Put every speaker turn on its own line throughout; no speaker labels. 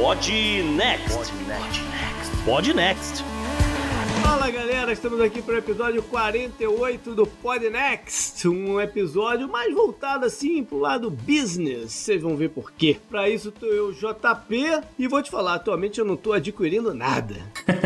Pod Next. Pod Next.
Fala galera, estamos aqui para o episódio 48 do Pod Next, um episódio mais voltado assim pro lado business. Vocês vão ver por quê. Para isso tô eu, JP, e vou te falar, atualmente eu não tô adquirindo nada.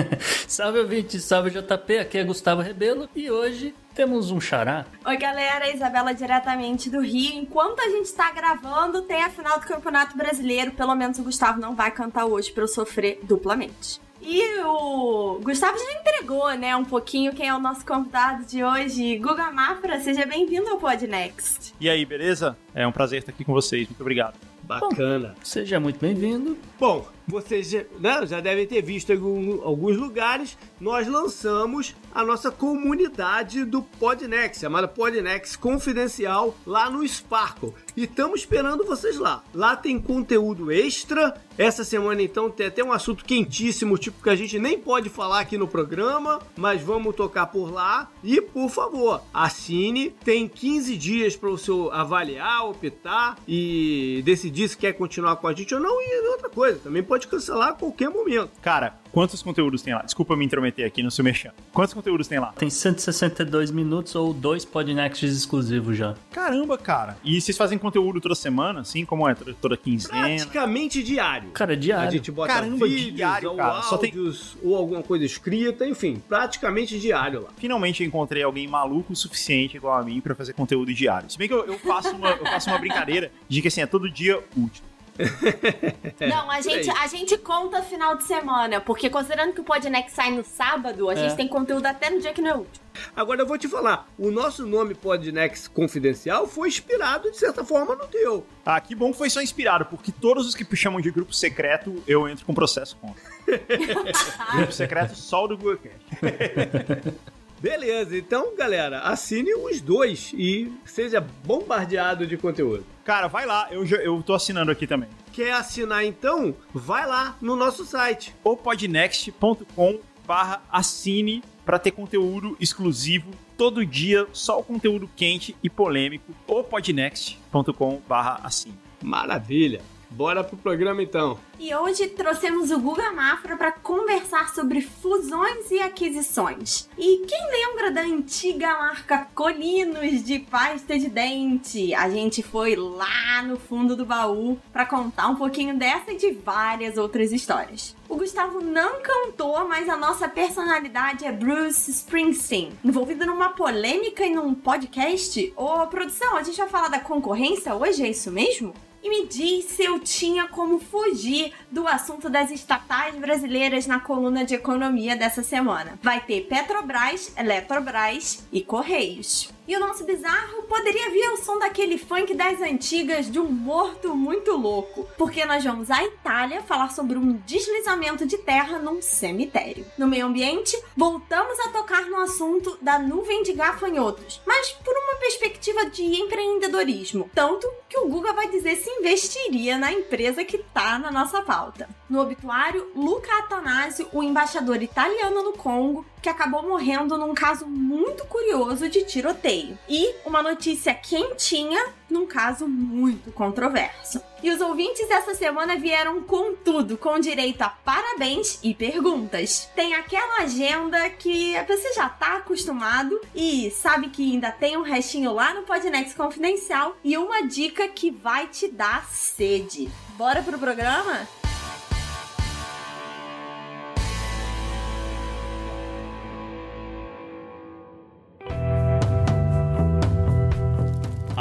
salve ouvinte, salve JP, aqui é Gustavo Rebelo e hoje temos um xará.
Oi, galera, Isabela diretamente do Rio. Enquanto a gente tá gravando, tem a final do Campeonato Brasileiro. Pelo menos o Gustavo não vai cantar hoje para eu sofrer duplamente. E o Gustavo já entregou, né, um pouquinho quem é o nosso convidado de hoje. Guga Mafra, seja bem-vindo ao Podnext.
E aí, beleza? É um prazer estar aqui com vocês. Muito obrigado.
Bacana.
Bom, seja muito bem-vindo.
Bom, vocês já, né, já devem ter visto em alguns lugares, nós lançamos a nossa comunidade do Podnext, chamada Podnext Confidencial, lá no Sparkle. E estamos esperando vocês lá. Lá tem conteúdo extra. Essa semana, então, tem até um assunto quentíssimo, tipo que a gente nem pode falar aqui no programa, mas vamos tocar por lá. E, por favor, assine. Tem 15 dias para o seu avaliar, optar e decidir se quer continuar com a gente ou não. E outra coisa, também pode pode cancelar a qualquer momento.
Cara, quantos conteúdos tem lá? Desculpa me intrometer aqui no seu merchan. Quantos conteúdos tem lá?
Tem 162 minutos ou dois podcasts exclusivos já.
Caramba, cara. E vocês fazem conteúdo toda semana, assim? Como é? Toda, toda quinzena?
Praticamente diário.
Cara, diário.
A gente bota
Caramba,
vídeos,
diário,
ou
cara. Só tem...
áudios, ou alguma coisa escrita, enfim, praticamente diário lá.
Finalmente eu encontrei alguém maluco o suficiente igual a mim para fazer conteúdo diário. Se bem que eu, eu faço, uma, eu faço uma brincadeira de que assim, é todo dia útil.
Não, a gente, a gente conta final de semana, porque considerando que o Podnext sai no sábado, a é. gente tem conteúdo até no dia que não é útil.
Agora eu vou te falar, o nosso nome Podnext Confidencial foi inspirado, de certa forma, no teu.
Ah, que bom que foi só inspirado, porque todos os que chamam de grupo secreto, eu entro com processo contra. grupo secreto só o do Google
Beleza, então galera, assine os dois e seja bombardeado de conteúdo.
Cara, vai lá, eu, eu tô assinando aqui também.
Quer assinar então? Vai lá no nosso site.
opodnext.com barra assine para ter conteúdo exclusivo todo dia, só o conteúdo quente e polêmico. opodnext.com barra assine.
Maravilha! Bora pro programa então.
E hoje trouxemos o Guga Mafra para conversar sobre fusões e aquisições. E quem lembra da antiga marca Colinos de pasta de dente? A gente foi lá no fundo do baú para contar um pouquinho dessa e de várias outras histórias. O Gustavo não cantou, mas a nossa personalidade é Bruce Springsteen. Envolvido numa polêmica e num podcast? Ô, produção, a gente vai falar da concorrência hoje, é isso mesmo? E me diz se eu tinha como fugir do assunto das estatais brasileiras na coluna de economia dessa semana. Vai ter Petrobras, Eletrobras e Correios. E o nosso bizarro poderia vir ao som daquele funk das antigas de um morto muito louco, porque nós vamos à Itália falar sobre um deslizamento de terra num cemitério. No meio ambiente, voltamos a tocar no assunto da nuvem de gafanhotos, mas por uma perspectiva de empreendedorismo, tanto que o Guga vai dizer se investiria na empresa que tá na nossa pauta. No obituário, Luca Atanasio, o embaixador italiano no Congo, que acabou morrendo num caso muito curioso de tiroteio. E uma notícia quentinha num caso muito controverso. E os ouvintes dessa semana vieram com tudo, com direito a parabéns e perguntas. Tem aquela agenda que você já tá acostumado e sabe que ainda tem um restinho lá no Podnext Confidencial e uma dica que vai te dar sede. Bora pro programa?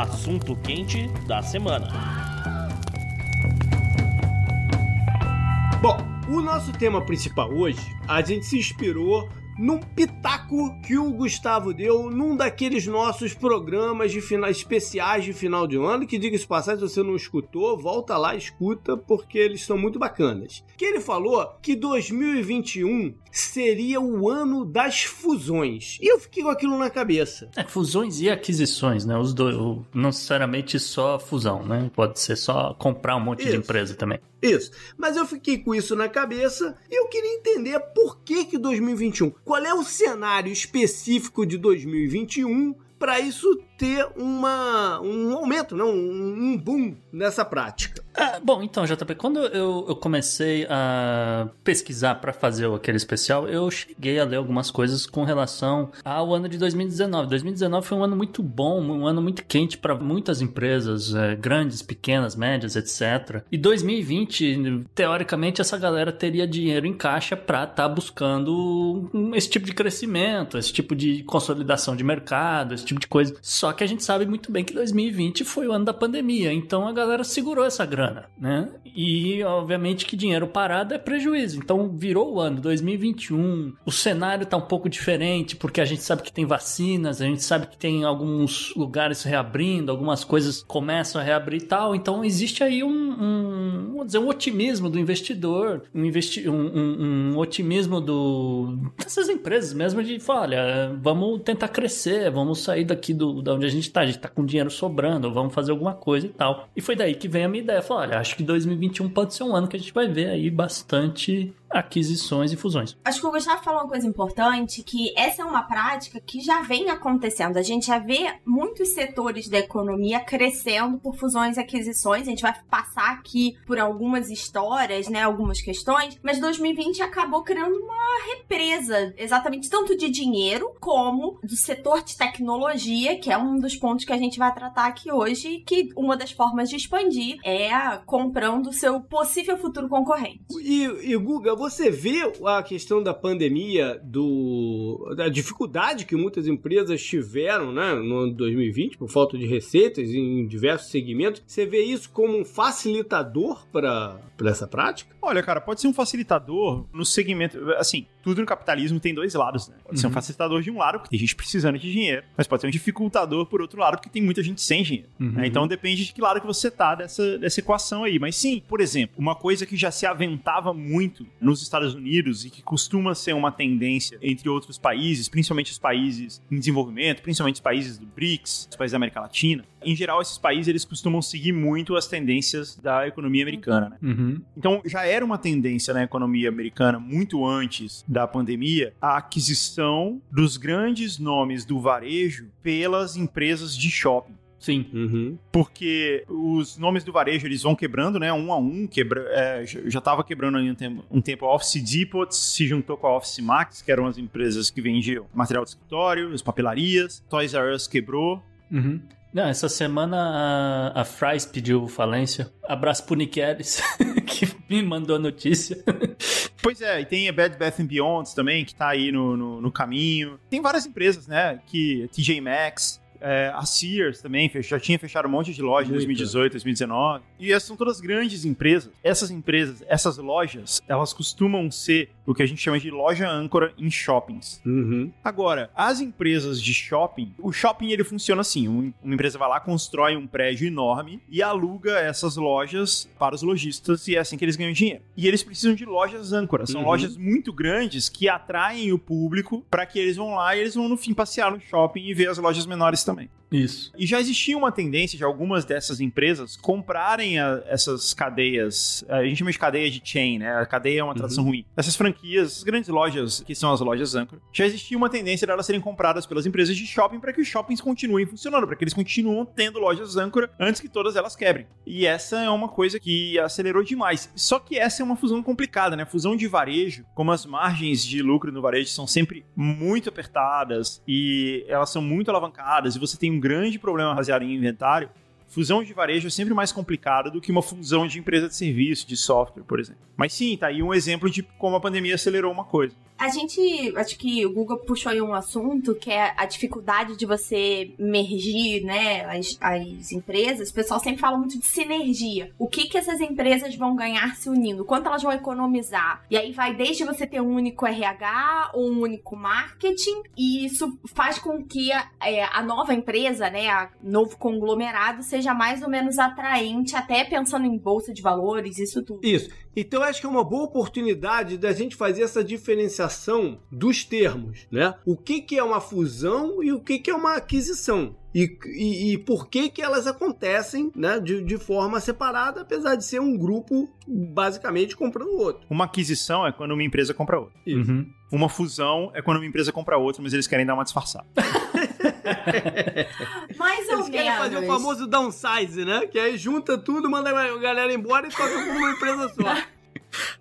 Assunto quente da semana.
Bom, o nosso tema principal hoje, a gente se inspirou num pitaco que o Gustavo deu num daqueles nossos programas de final, especiais de final de ano, que diga-se passagem, se você não escutou, volta lá, escuta, porque eles são muito bacanas. Que ele falou que 2021 seria o ano das fusões. E eu fiquei com aquilo na cabeça.
É, fusões e aquisições, né? Os dois, não necessariamente só fusão, né? Pode ser só comprar um monte Isso. de empresa também.
Isso. Mas eu fiquei com isso na cabeça e eu queria entender por que que 2021, qual é o cenário específico de 2021 para isso ter uma, um aumento, não, um boom nessa prática.
Ah, bom, então, JP, quando eu, eu comecei a pesquisar para fazer aquele especial, eu cheguei a ler algumas coisas com relação ao ano de 2019. 2019 foi um ano muito bom, um ano muito quente para muitas empresas, é, grandes, pequenas, médias, etc. E 2020, teoricamente, essa galera teria dinheiro em caixa para estar tá buscando esse tipo de crescimento, esse tipo de consolidação de mercado, esse tipo de coisa. Só que a gente sabe muito bem que 2020 foi o ano da pandemia, então a galera segurou essa grana né? E obviamente que dinheiro parado é prejuízo. Então virou o ano 2021, o cenário tá um pouco diferente, porque a gente sabe que tem vacinas, a gente sabe que tem alguns lugares reabrindo, algumas coisas começam a reabrir e tal. Então existe aí um, um vamos dizer, um otimismo do investidor, um, investi um, um, um otimismo do, dessas empresas mesmo de olha, vamos tentar crescer, vamos sair daqui do, da onde a gente tá, a gente tá com dinheiro sobrando, vamos fazer alguma coisa e tal. E foi daí que vem a minha ideia, falar, olha, acho que 2021 pode ser um ano que a gente vai ver aí bastante aquisições e fusões.
Acho que o Gustavo falou uma coisa importante, que essa é uma prática que já vem acontecendo. A gente já vê muitos setores da economia crescendo por fusões e aquisições. A gente vai passar aqui por algumas histórias, né, algumas questões, mas 2020 acabou criando uma represa, exatamente tanto de dinheiro como do setor de tecnologia, que é um dos pontos que a gente vai tratar aqui hoje, que uma das formas de expandir é comprando o seu possível futuro concorrente.
E, e Guga, você vê a questão da pandemia, do, da dificuldade que muitas empresas tiveram né, no ano 2020 por falta de receitas em diversos segmentos, você vê isso como um facilitador para essa prática?
Olha, cara, pode ser um facilitador no segmento. Assim, tudo no capitalismo tem dois lados, né? Pode uhum. ser um uhum. facilitador de um lado, porque tem gente precisando de dinheiro, mas pode ser um dificultador por outro lado, porque tem muita gente sem dinheiro. Uhum. Né? Então depende de que lado que você tá dessa, dessa equação aí. Mas sim, por exemplo, uma coisa que já se aventava muito nos Estados Unidos e que costuma ser uma tendência entre outros países, principalmente os países em desenvolvimento, principalmente os países do BRICS, os países da América Latina. Em geral, esses países eles costumam seguir muito as tendências da economia americana, né? Uhum. Então já era uma tendência na economia americana muito antes da pandemia a aquisição dos grandes nomes do varejo pelas empresas de shopping.
Sim.
Uhum. Porque os nomes do varejo eles vão quebrando, né? Um a um. Quebra, é, já estava quebrando um tempo, um tempo. A Office Depot se juntou com a Office Max, que eram as empresas que vendiam material de escritório, as papelarias. Toys R Us quebrou.
Uhum. Não, essa semana a, a Fries pediu falência. Abraço pro Nick Ellis, que me mandou a notícia.
Pois é, e tem a Bed Bath Beyond também, que tá aí no, no, no, caminho. Tem várias empresas, né? Que TJ Maxx, é, a Sears também já tinha fechado um monte de lojas em 2018, 2019. E essas são todas grandes empresas. Essas empresas, essas lojas, elas costumam ser o que a gente chama de loja âncora em shoppings.
Uhum.
Agora, as empresas de shopping, o shopping ele funciona assim: uma empresa vai lá, constrói um prédio enorme e aluga essas lojas para os lojistas e é assim que eles ganham dinheiro. E eles precisam de lojas âncoras. São uhum. lojas muito grandes que atraem o público para que eles vão lá e eles vão no fim passear no shopping e ver as lojas menores também também.
Isso.
E já existia uma tendência de algumas dessas empresas comprarem a, essas cadeias, a gente chama de cadeia de chain, né? A cadeia é uma tradução uhum. ruim. Essas franquias, essas grandes lojas, que são as lojas âncora, já existia uma tendência delas serem compradas pelas empresas de shopping para que os shoppings continuem funcionando, para que eles continuem tendo lojas âncora antes que todas elas quebrem. E essa é uma coisa que acelerou demais. Só que essa é uma fusão complicada, né? Fusão de varejo, como as margens de lucro no varejo são sempre muito apertadas e elas são muito alavancadas e você tem um grande problema baseado em inventário, fusão de varejo é sempre mais complicada do que uma fusão de empresa de serviço, de software, por exemplo. Mas sim, tá aí um exemplo de como a pandemia acelerou uma coisa.
A gente, acho que o Google puxou aí um assunto que é a dificuldade de você mergir, né, as, as empresas. O pessoal sempre fala muito de sinergia. O que que essas empresas vão ganhar se unindo? Quanto elas vão economizar? E aí vai desde você ter um único RH ou um único marketing, e isso faz com que a, é, a nova empresa, né, a novo conglomerado seja mais ou menos atraente, até pensando em bolsa de valores, isso tudo.
Isso. Então acho que é uma boa oportunidade da gente fazer essa diferenciação dos termos, né? O que, que é uma fusão e o que, que é uma aquisição. E, e, e, por que que elas acontecem né, de, de forma separada, apesar de ser um grupo basicamente comprando o outro.
Uma aquisição é quando uma empresa compra outra. Uhum. Uma fusão é quando uma empresa compra outra, mas eles querem dar uma disfarçada.
Mais ou
Eles querem fazer o
menos.
famoso downsize, né? Que aí junta tudo, manda a galera embora e toca por uma empresa só.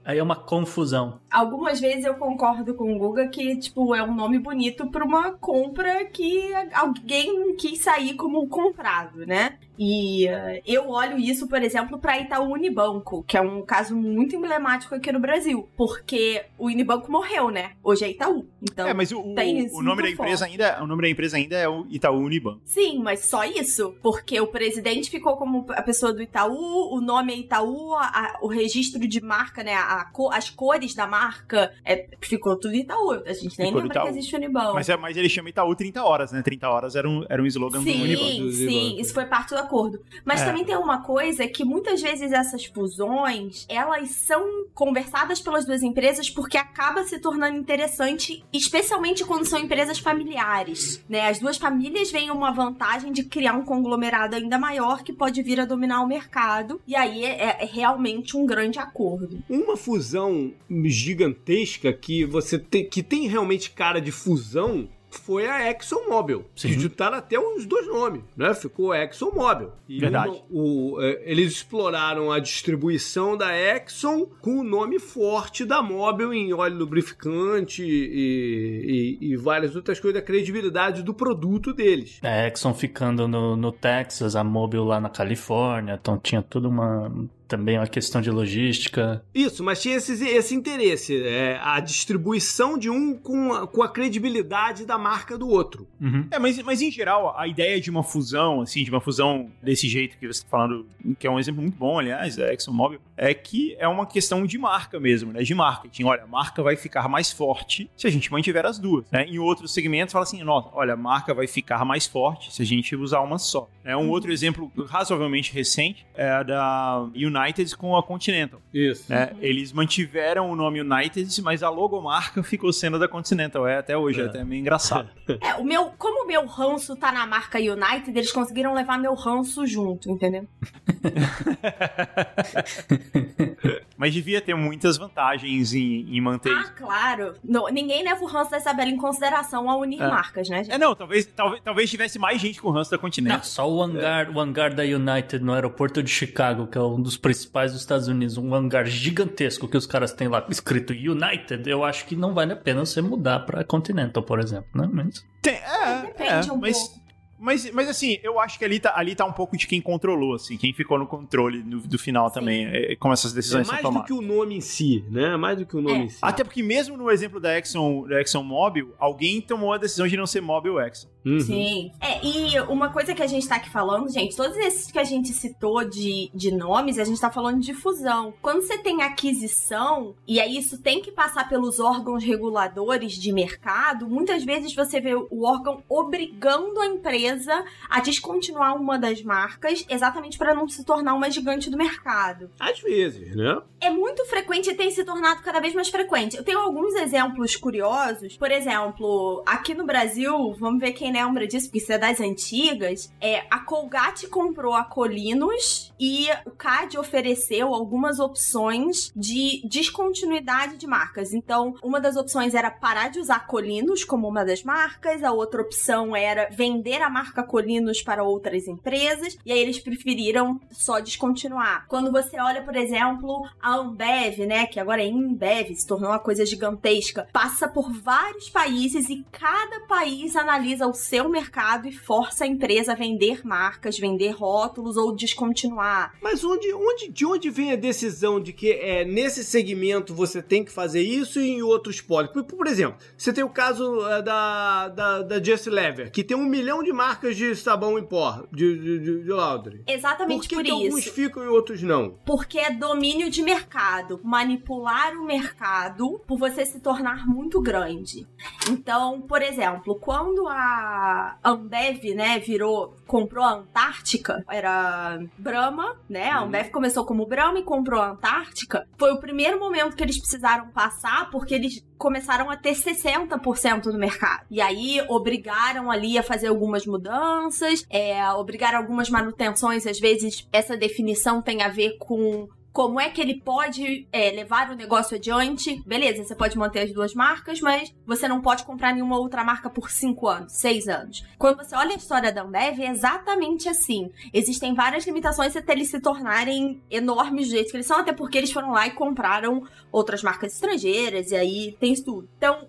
Aí é uma confusão.
Algumas vezes eu concordo com o Guga que, tipo, é um nome bonito pra uma compra que alguém quis sair como comprado, né? E eh, eu olho isso, por exemplo, para Itaú Unibanco, que é um caso muito emblemático aqui no Brasil, porque o Unibanco morreu, né? Hoje é Itaú. Então,
É, mas o, o, o nome da empresa
forte.
ainda, o nome da empresa ainda é o Itaú Unibanco.
Sim, mas só isso? Porque o presidente ficou como a pessoa do Itaú, o nome é Itaú, a- a- o registro de marca, né? a co- as cores da marca, é, ficou tudo Itaú. A gente nem
Ficou
lembra que existe o Unibanco.
Mas, é, mas ele chama Itaú 30 horas, né? 30 horas era um, era um slogan do Unibanco.
Sim, sim, isso foi parte do acordo. Mas
É.
também tem uma coisa que muitas vezes essas fusões, elas são conversadas pelas duas empresas porque acaba se tornando interessante, especialmente quando são empresas familiares, né? As duas famílias veem uma vantagem de criar um conglomerado ainda maior que pode vir a dominar o mercado, e aí é, é realmente um grande acordo.
Uma fusão gigantesca que você tem, que tem realmente cara de fusão foi a ExxonMobil.
Sim.
Que juntaram até os dois nomes, né? Ficou ExxonMobil. E
Verdade.
o- o, é, eles exploraram a distribuição da Exxon com o nome forte da Mobil em óleo lubrificante e, e- e várias outras coisas, a credibilidade do produto deles.
A Exxon ficando no, no Texas, a Mobil lá na Califórnia, então tinha tudo uma. Também uma questão de logística.
Isso, mas tinha esse, esse interesse, é, a distribuição de um com a, com a credibilidade da marca do outro.
É, mas, mas em geral, a ideia de uma fusão, assim, de uma fusão desse jeito que você está falando, que é um exemplo muito bom, aliás, da ExxonMobil, é que é uma questão de marca mesmo, né? De marketing. Olha, a marca vai ficar mais forte se a gente mantiver as duas. Né? Em outros segmentos, fala assim, nossa, olha, a marca vai ficar mais forte se a gente usar uma só. É um outro exemplo razoavelmente recente é a da United com a Continental.
Isso.
né? Eles mantiveram o nome United, mas a logomarca ficou sendo da Continental. É até hoje, é,
É.
até meio engraçado.
É, o meu, como o meu ranço tá na marca United, eles conseguiram levar meu ranço junto, entendeu?
Mas devia ter muitas vantagens em, em manter
Ah,
isso.
claro. Não, ninguém leva o ranço da Isabela em consideração ao unir
É.
marcas, né, gente?
É, não, talvez, talvez, talvez tivesse mais gente com o ranço da
Não,
Continental.
só o hangar, o hangar da United no aeroporto de Chicago, que é um dos principais dos Estados Unidos, um hangar gigantesco que os caras têm lá escrito United, eu acho que não vale a pena você mudar pra Continental, por exemplo, né? Mas
Tem- é,
Depende
é,
um
mas,
pouco.
Mas, mas assim, eu acho que ali tá, ali tá um pouco de quem controlou, assim, quem ficou no controle do, do final
Sim.
também, é, como essas
É
decisões são
mais do
tomadas.
que o nome em si, né? Mais do que o nome
É.
em si.
Até porque mesmo no exemplo da Exxon, da Exxon Mobil, alguém tomou a decisão de não ser Mobil Exxon.
Uhum.
Sim. É, e uma coisa que a gente tá aqui falando, gente, todos esses que a gente citou de, de nomes, a gente tá falando de fusão. Quando você tem aquisição, e aí isso tem que passar pelos órgãos reguladores de mercado, muitas vezes você vê o órgão obrigando a empresa a descontinuar uma das marcas, exatamente para não se tornar uma gigante do mercado.
Às vezes, né?
é muito frequente e tem se tornado cada vez mais frequente. Eu tenho alguns exemplos curiosos. Por exemplo, aqui no Brasil, vamos ver quem lembra disso, porque isso é das antigas. É, a Colgate comprou a Colinos e o CAD ofereceu algumas opções de descontinuidade de marcas. Então, uma das opções era parar de usar Colinos como uma das marcas, a outra opção era vender a marca Colinos para outras empresas, e aí eles preferiram só descontinuar. Quando você olha, por exemplo, a Ambev, né, que agora é Inbev, se tornou uma coisa gigantesca, passa por vários países e cada país analisa o seu mercado e força a empresa a vender marcas, vender rótulos ou descontinuar.
Mas onde, onde, de onde vem a decisão de que é, nesse segmento você tem que fazer isso e em outros pode? Por, exemplo, você tem o caso é, da, da, da Just Lever, que tem um milhão de marcas de sabão em pó, de, de, de, de laundry.
Exatamente
Por
por,
que, que alguns
isso.
ficam e outros não?
Porque é domínio de mercado. Manipular o mercado por você se tornar muito grande. Então, por exemplo, quando a Ambev, né, virou, comprou a Antártica, era Brahma, né? A Ambev começou como Brahma e comprou a Antártica. Foi o primeiro momento que eles precisaram passar porque eles começaram a ter 60% do mercado. E aí obrigaram ali a fazer algumas mudanças, é, obrigaram algumas manutenções. Às vezes essa definição tem a ver com como é que ele pode é, levar o negócio adiante. Beleza, você pode manter as duas marcas, mas você não pode comprar nenhuma outra marca por cinco anos, seis anos. Quando você olha a história da Ambev, é exatamente assim. Existem várias limitações até eles se tornarem enormes do jeito que eles são, até porque eles foram lá e compraram outras marcas estrangeiras, e aí tem isso tudo. Então,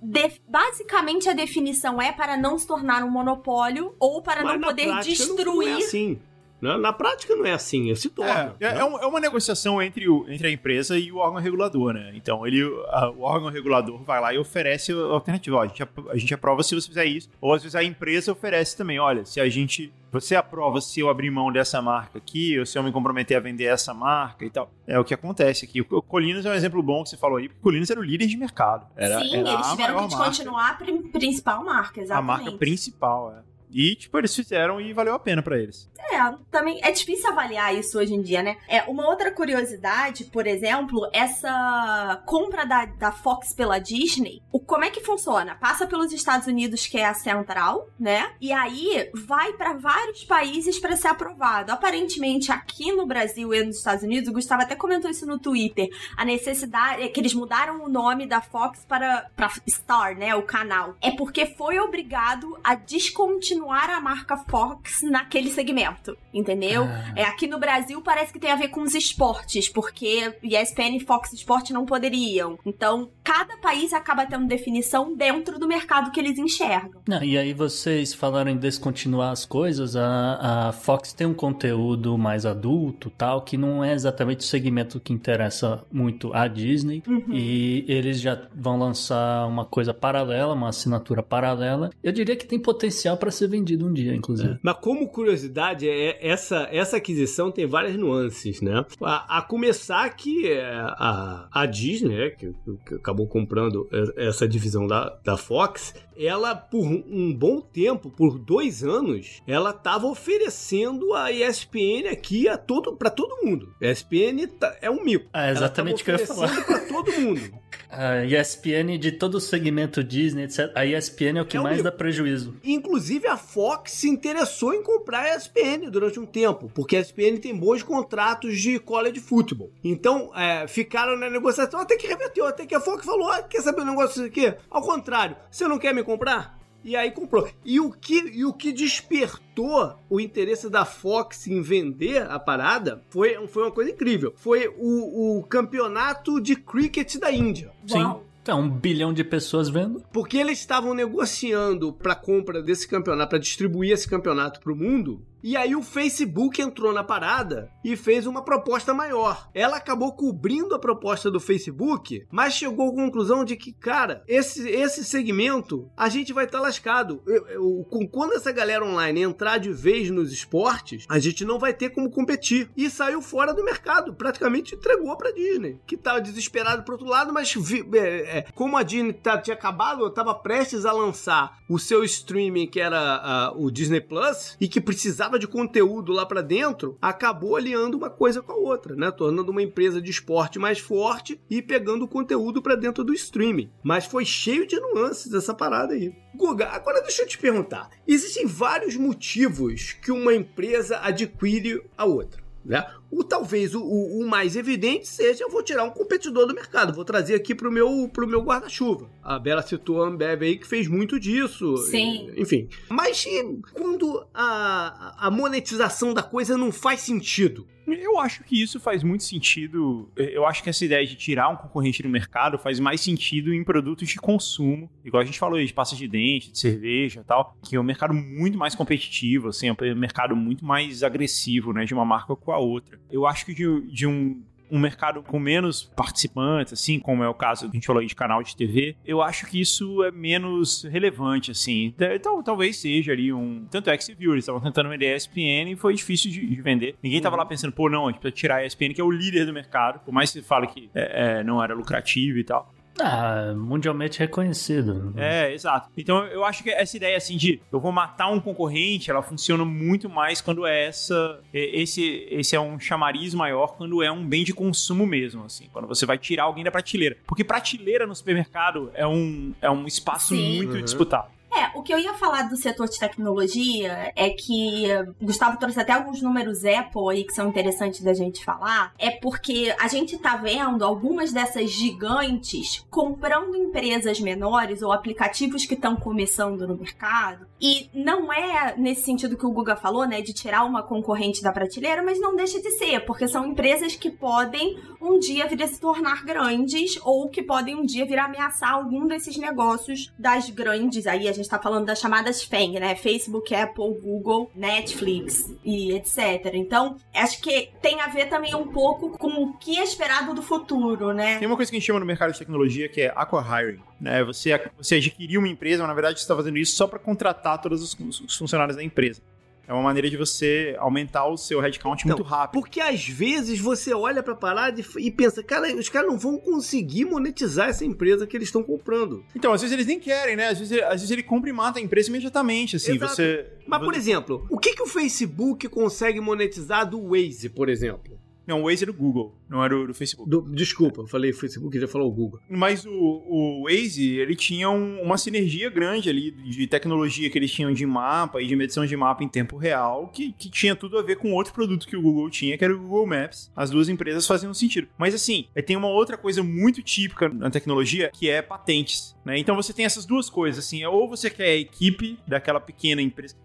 basicamente a definição é para não se tornar um monopólio ou para
Mas
não poder destruir.
Não assim. Na, na prática não é assim, se torna.
É, é, é, uma negociação entre, o, entre a empresa e o órgão regulador, né? Então, ele, a, o órgão regulador vai lá e oferece a alternativa. Ó, a, gente, a gente aprova se você fizer isso. Ou às vezes a empresa oferece também, olha, se a gente você aprova se eu abrir mão dessa marca aqui, ou se eu me comprometer a vender essa marca e tal. É o que acontece aqui. O Colinas é um exemplo bom que você falou aí, porque o Colinas era o líder de mercado. Era,
Sim,
era
eles tiveram que continuar a principal marca, exatamente.
A marca principal, é. E, tipo, eles fizeram e valeu a pena para eles.
É, também é difícil avaliar isso hoje em dia, né? É, uma outra curiosidade, por exemplo, essa compra da, da Fox pela Disney, o, como é que funciona? Passa pelos Estados Unidos, que é a central, né? E aí vai para vários países para ser aprovado. Aparentemente, aqui no Brasil e nos Estados Unidos, o Gustavo até comentou isso no Twitter, a necessidade é que eles mudaram o nome da Fox para, para Star, né? O canal. É porque foi obrigado a descontinuar continuar a marca Fox naquele segmento, entendeu? Ah. É, aqui no Brasil parece que tem a ver com os esportes, porque ESPN e Fox Sport não poderiam. Então, cada país acaba tendo definição dentro do mercado que eles enxergam.
Não, e aí vocês falaram em descontinuar as coisas, a, a Fox tem um conteúdo mais adulto, tal, que não é exatamente o segmento que interessa muito a Disney, uhum. e eles já vão lançar uma coisa paralela, uma assinatura paralela. Eu diria que tem potencial para ser vendido um dia, inclusive.
Mas como curiosidade, é, essa, essa aquisição tem várias nuances, né? A, a começar que é, a, a Disney, né, que, que, acabou comprando essa divisão da, da Fox, ela, por um bom tempo, por dois anos, ela estava oferecendo a ESPN aqui a todo, para todo mundo. A ESPN tá, é um mico.
É exatamente o que eu ia falar.
para todo mundo.
A ESPN de todo o segmento Disney, etc. A ESPN é o que é mais dá prejuízo.
Inclusive a Fox se interessou em comprar a ESPN durante um tempo, porque a ESPN tem bons contratos de college football. Então, é, ficaram na negociação até que reverteu, até que a Fox falou: ah, quer saber o um negócio aqui? Ao contrário, você não quer me comprar? E aí comprou. E o que, e o que despertou o interesse da Fox em vender a parada foi, foi uma coisa incrível. Foi o, o campeonato de cricket da Índia.
Sim. Então, um bilhão de pessoas vendo.
Porque eles estavam negociando para compra desse campeonato, para distribuir esse campeonato para o mundo. E aí o Facebook entrou na parada e fez uma proposta maior. Ela acabou cobrindo a proposta do Facebook, mas chegou à conclusão de que, cara, esse, esse segmento a gente vai estar tá lascado. Eu, eu, quando essa galera online entrar de vez nos esportes, a gente não vai ter como competir. E saiu fora do mercado, praticamente entregou pra Disney, que tava desesperado pro outro lado, mas vi, é, é, como a Disney tá, tinha acabado, tava prestes a lançar o seu streaming, que era uh, o Disney Plus, e que precisava de conteúdo lá para dentro, acabou aliando uma coisa com a outra, né? Tornando uma empresa de esporte mais forte e pegando o conteúdo para dentro do streaming. Mas foi cheio de nuances essa parada aí. Guga, agora deixa eu te perguntar. Existem vários motivos que uma empresa adquire a outra. Né? O, talvez o, o, mais evidente seja eu vou tirar um competidor do mercado, vou trazer aqui pro meu, pro meu guarda-chuva. A Bela citou a Ambev aí que fez muito disso.
Sim.
Enfim. Mas quando a, a monetização da coisa não faz sentido?
Eu acho que isso faz muito sentido. Eu acho que essa ideia de tirar um concorrente do mercado faz mais sentido em produtos de consumo, igual a gente falou aí, de pasta de dente, de cerveja e tal, que é um mercado muito mais competitivo, assim, é um mercado muito mais agressivo, né, de uma marca com a outra. Eu acho que de, de um um mercado com menos participantes, assim, como é o caso que a gente falou aí de canal de TV, eu acho que isso é menos relevante, assim. Então, talvez seja ali um. Tanto é que você viu, eles estavam tentando vender a ESPN e foi difícil de, de vender. Ninguém estava lá pensando, pô, não, a gente precisa tirar a ESPN, que é o líder do mercado, por mais que você fale que é, é, não era lucrativo e tal.
Ah, mundialmente reconhecido.
É, exato. Então eu acho que essa ideia assim de eu vou matar um concorrente, ela funciona muito mais quando é essa esse esse é um chamariz maior quando é um bem de consumo mesmo, assim, quando você vai tirar alguém da prateleira. Porque prateleira no supermercado é um é um espaço Sim. muito uhum. disputado.
É, o que eu ia falar do setor de tecnologia é que o Gustavo trouxe até alguns números Apple aí que são interessantes da gente falar. É porque a gente tá vendo algumas dessas gigantes comprando empresas menores ou aplicativos que estão começando no mercado. E não é nesse sentido que o Guga falou, né, de tirar uma concorrente da prateleira, mas não deixa de ser, porque são empresas que podem um dia vir a se tornar grandes ou que podem um dia vir a ameaçar algum desses negócios das grandes. Aí a gente tá falando das chamadas FANG, né? Facebook, Apple, Google, Netflix e etc. Então, acho que tem a ver também um pouco com o que é esperado do futuro, né?
Tem uma coisa que a gente chama no mercado de tecnologia que é aqua-hiring. Né? Você, você adquirir uma empresa, mas na verdade você está fazendo isso só para contratar todos os, os funcionários da empresa. É uma maneira de você aumentar o seu headcount então, muito rápido.
Porque às vezes você olha pra parada e, pensa, cara, os caras não vão conseguir monetizar essa empresa que eles estão comprando.
Então, às vezes eles nem querem, né? Às vezes, às vezes ele compra e mata a empresa imediatamente, assim, Exato. você...
Mas, por exemplo, o que, que o Facebook consegue monetizar do Waze, por exemplo?
Não, o Waze é do Google, não era do Facebook.
Do, desculpa, eu falei Facebook, já falou o Google.
Mas o, o Waze, ele tinha um, uma sinergia grande ali de tecnologia que eles tinham de mapa e de medição de mapa em tempo real, que, que tinha tudo a ver com outro produto que o Google tinha, que era o Google Maps. As duas empresas faziam sentido. Mas assim, tem uma outra coisa muito típica na tecnologia, que é patentes. Né? Então você tem essas duas coisas, assim, ou você quer a equipe daquela pequena empresa.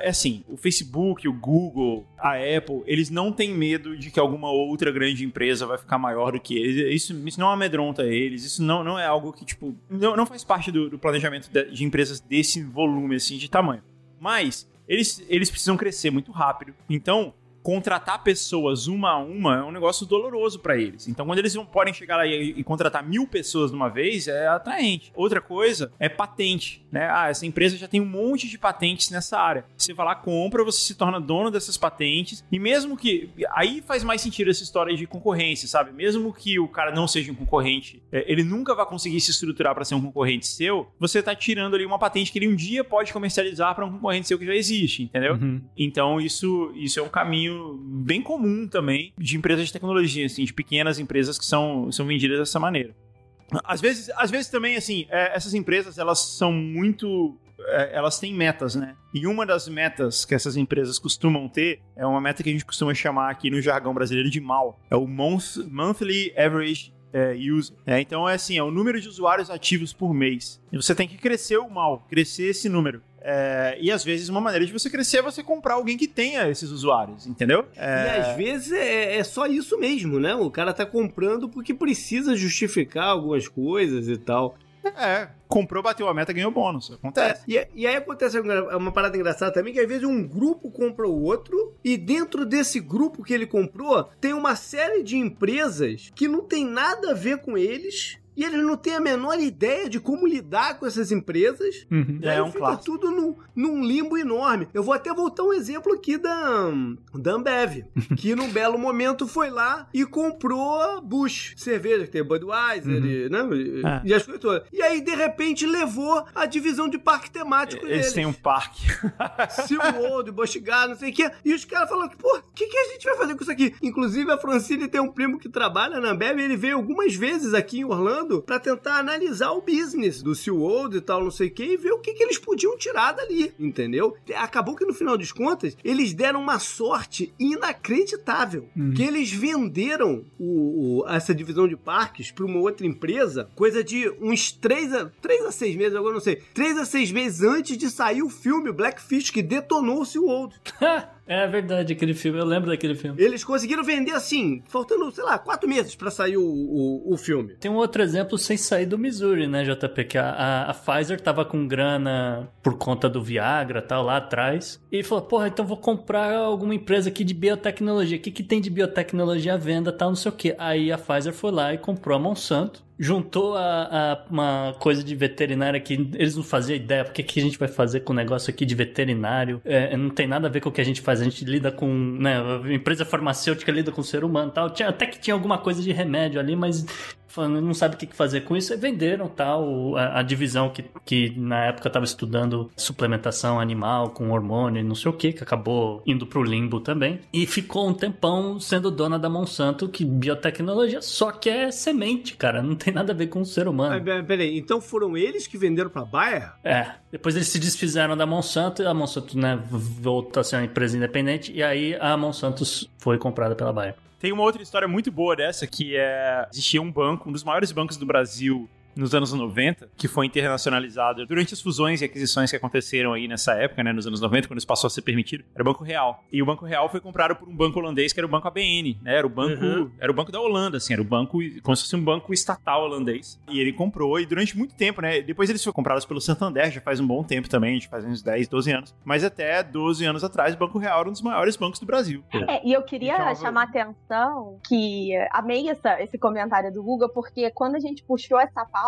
É assim, o Facebook, o Google, a Apple, eles não têm medo de que algum alguma outra grande empresa vai ficar maior do que eles. Isso, isso não amedronta eles, isso não, não é algo que, tipo, não, não faz parte do, do planejamento de, de, empresas desse volume, assim, de tamanho. Mas eles, eles precisam crescer muito rápido. Então, contratar pessoas uma a uma é um negócio doloroso para eles. Então, quando eles não podem chegar lá e, e, contratar mil pessoas de uma vez, é atraente. Outra coisa é patente, né? Ah, essa empresa já tem um monte de patentes nessa área. Você vai lá, compra, você se torna dono dessas patentes, e mesmo que. Aí faz mais sentido essa história de concorrência, sabe? Mesmo que o cara não seja um concorrente, é, ele nunca vai conseguir se estruturar para ser um concorrente seu, você tá tirando ali uma patente que ele um dia pode comercializar para um concorrente seu que já existe, entendeu? Uhum. Então, isso, isso é um caminho bem comum também de empresas de tecnologia, assim, de pequenas empresas que são, são vendidas dessa maneira. Às vezes, às vezes também, assim, é, essas empresas, elas são muito é, elas têm metas, né? E uma das metas que essas empresas costumam ter é uma meta que a gente costuma chamar aqui no jargão brasileiro de MAU. É o Monthly Average é, user. É, então é assim, é o número de usuários ativos por mês. E você tem que crescer o mal, crescer esse número. É, e às vezes uma maneira de você crescer é você comprar alguém que tenha esses usuários, entendeu?
É... E às vezes é, é, só isso mesmo, né? O cara tá comprando porque precisa justificar algumas coisas e tal.
É, comprou, bateu a meta, ganhou bônus. Acontece.
É, e, e, aí acontece uma parada engraçada também, que às vezes um grupo compra o outro, e dentro desse grupo que ele comprou, tem uma série de empresas que não tem nada a ver com eles, e eles não têm a menor ideia de como lidar com essas empresas.
Uhum.
É, um fica clássico. tudo num, num, limbo enorme. Eu vou até voltar um exemplo aqui da, da Ambev, que num belo momento foi lá e comprou Bush, cerveja, que tem Budweiser, uhum. e, né, é. e as coisas todas. E aí, de repente, levou a divisão de parque temático
Eles deles. têm um parque.
SeaWorld, Busch Gardens, não sei o quê. E os caras falaram, pô, o que, que a gente vai fazer com isso aqui? Inclusive, a Francine tem um primo que trabalha na Ambev e ele veio algumas vezes aqui em Orlando para tentar analisar o business do SeaWorld e tal, não sei o que, e ver o que, que eles podiam tirar dali, entendeu? Acabou que no final das contas, eles deram uma sorte inacreditável. Uhum. Que eles venderam o, o, essa divisão de parques para uma outra empresa, coisa de uns 3 a, 3 a 6 meses, agora não sei, 3 a 6 meses antes de sair o filme Blackfish, que detonou o SeaWorld.
É verdade, aquele filme, eu lembro daquele filme.
Eles conseguiram vender assim, faltando, sei lá, quatro meses para sair o, o, o, filme.
Tem um outro exemplo sem sair do Missouri, né, JP? Que a, a, a Pfizer tava com grana por conta do Viagra tal, lá atrás. E falou, porra, então vou comprar alguma empresa aqui de biotecnologia. O que, que tem de biotecnologia à venda tal, não sei o que. Aí a Pfizer foi lá e comprou a Monsanto juntou a, a, uma coisa de veterinária que eles não faziam ideia. Porque que a gente vai fazer com o negócio aqui de veterinário? É, não tem nada a ver com o que a gente faz. A gente lida com. Né, a empresa farmacêutica lida com o ser humano tal. Tinha, até que tinha alguma coisa de remédio ali, mas não sabe o que fazer com isso, e venderam tal a, a, divisão que, que na época estava estudando suplementação animal com hormônio e não sei o que, que acabou indo pro limbo também. E ficou um tempão sendo dona da Monsanto, que biotecnologia só que é semente, cara, não tem nada a ver com o ser humano.
Ah, peraí, então foram eles que venderam pra Bayer?
É, Depois eles se desfizeram da Monsanto e a Monsanto, né, voltou a ser uma empresa independente e aí a Monsanto foi comprada pela Bayer.
Tem uma outra história muito boa dessa, que é... Existia um banco, um dos maiores bancos do Brasil nos anos 90, que foi internacionalizado durante as fusões e aquisições que aconteceram aí nessa época, né, nos anos 90, quando isso passou a ser permitido, era o Banco Real. E o Banco Real foi comprado por um banco holandês que era o Banco ABN, né? Era o banco, uhum. era o banco da Holanda, assim, era o banco como se fosse um banco estatal holandês. E ele comprou e durante muito tempo, né, depois eles foram comprados pelo Santander, já faz um bom tempo também, gente faz uns 10, 12 anos. Mas até 12 anos atrás, o Banco Real era um dos maiores bancos do Brasil.
É, e eu queria então, chamar a atenção que amei essa, esse comentário do Google, porque quando a gente puxou essa pauta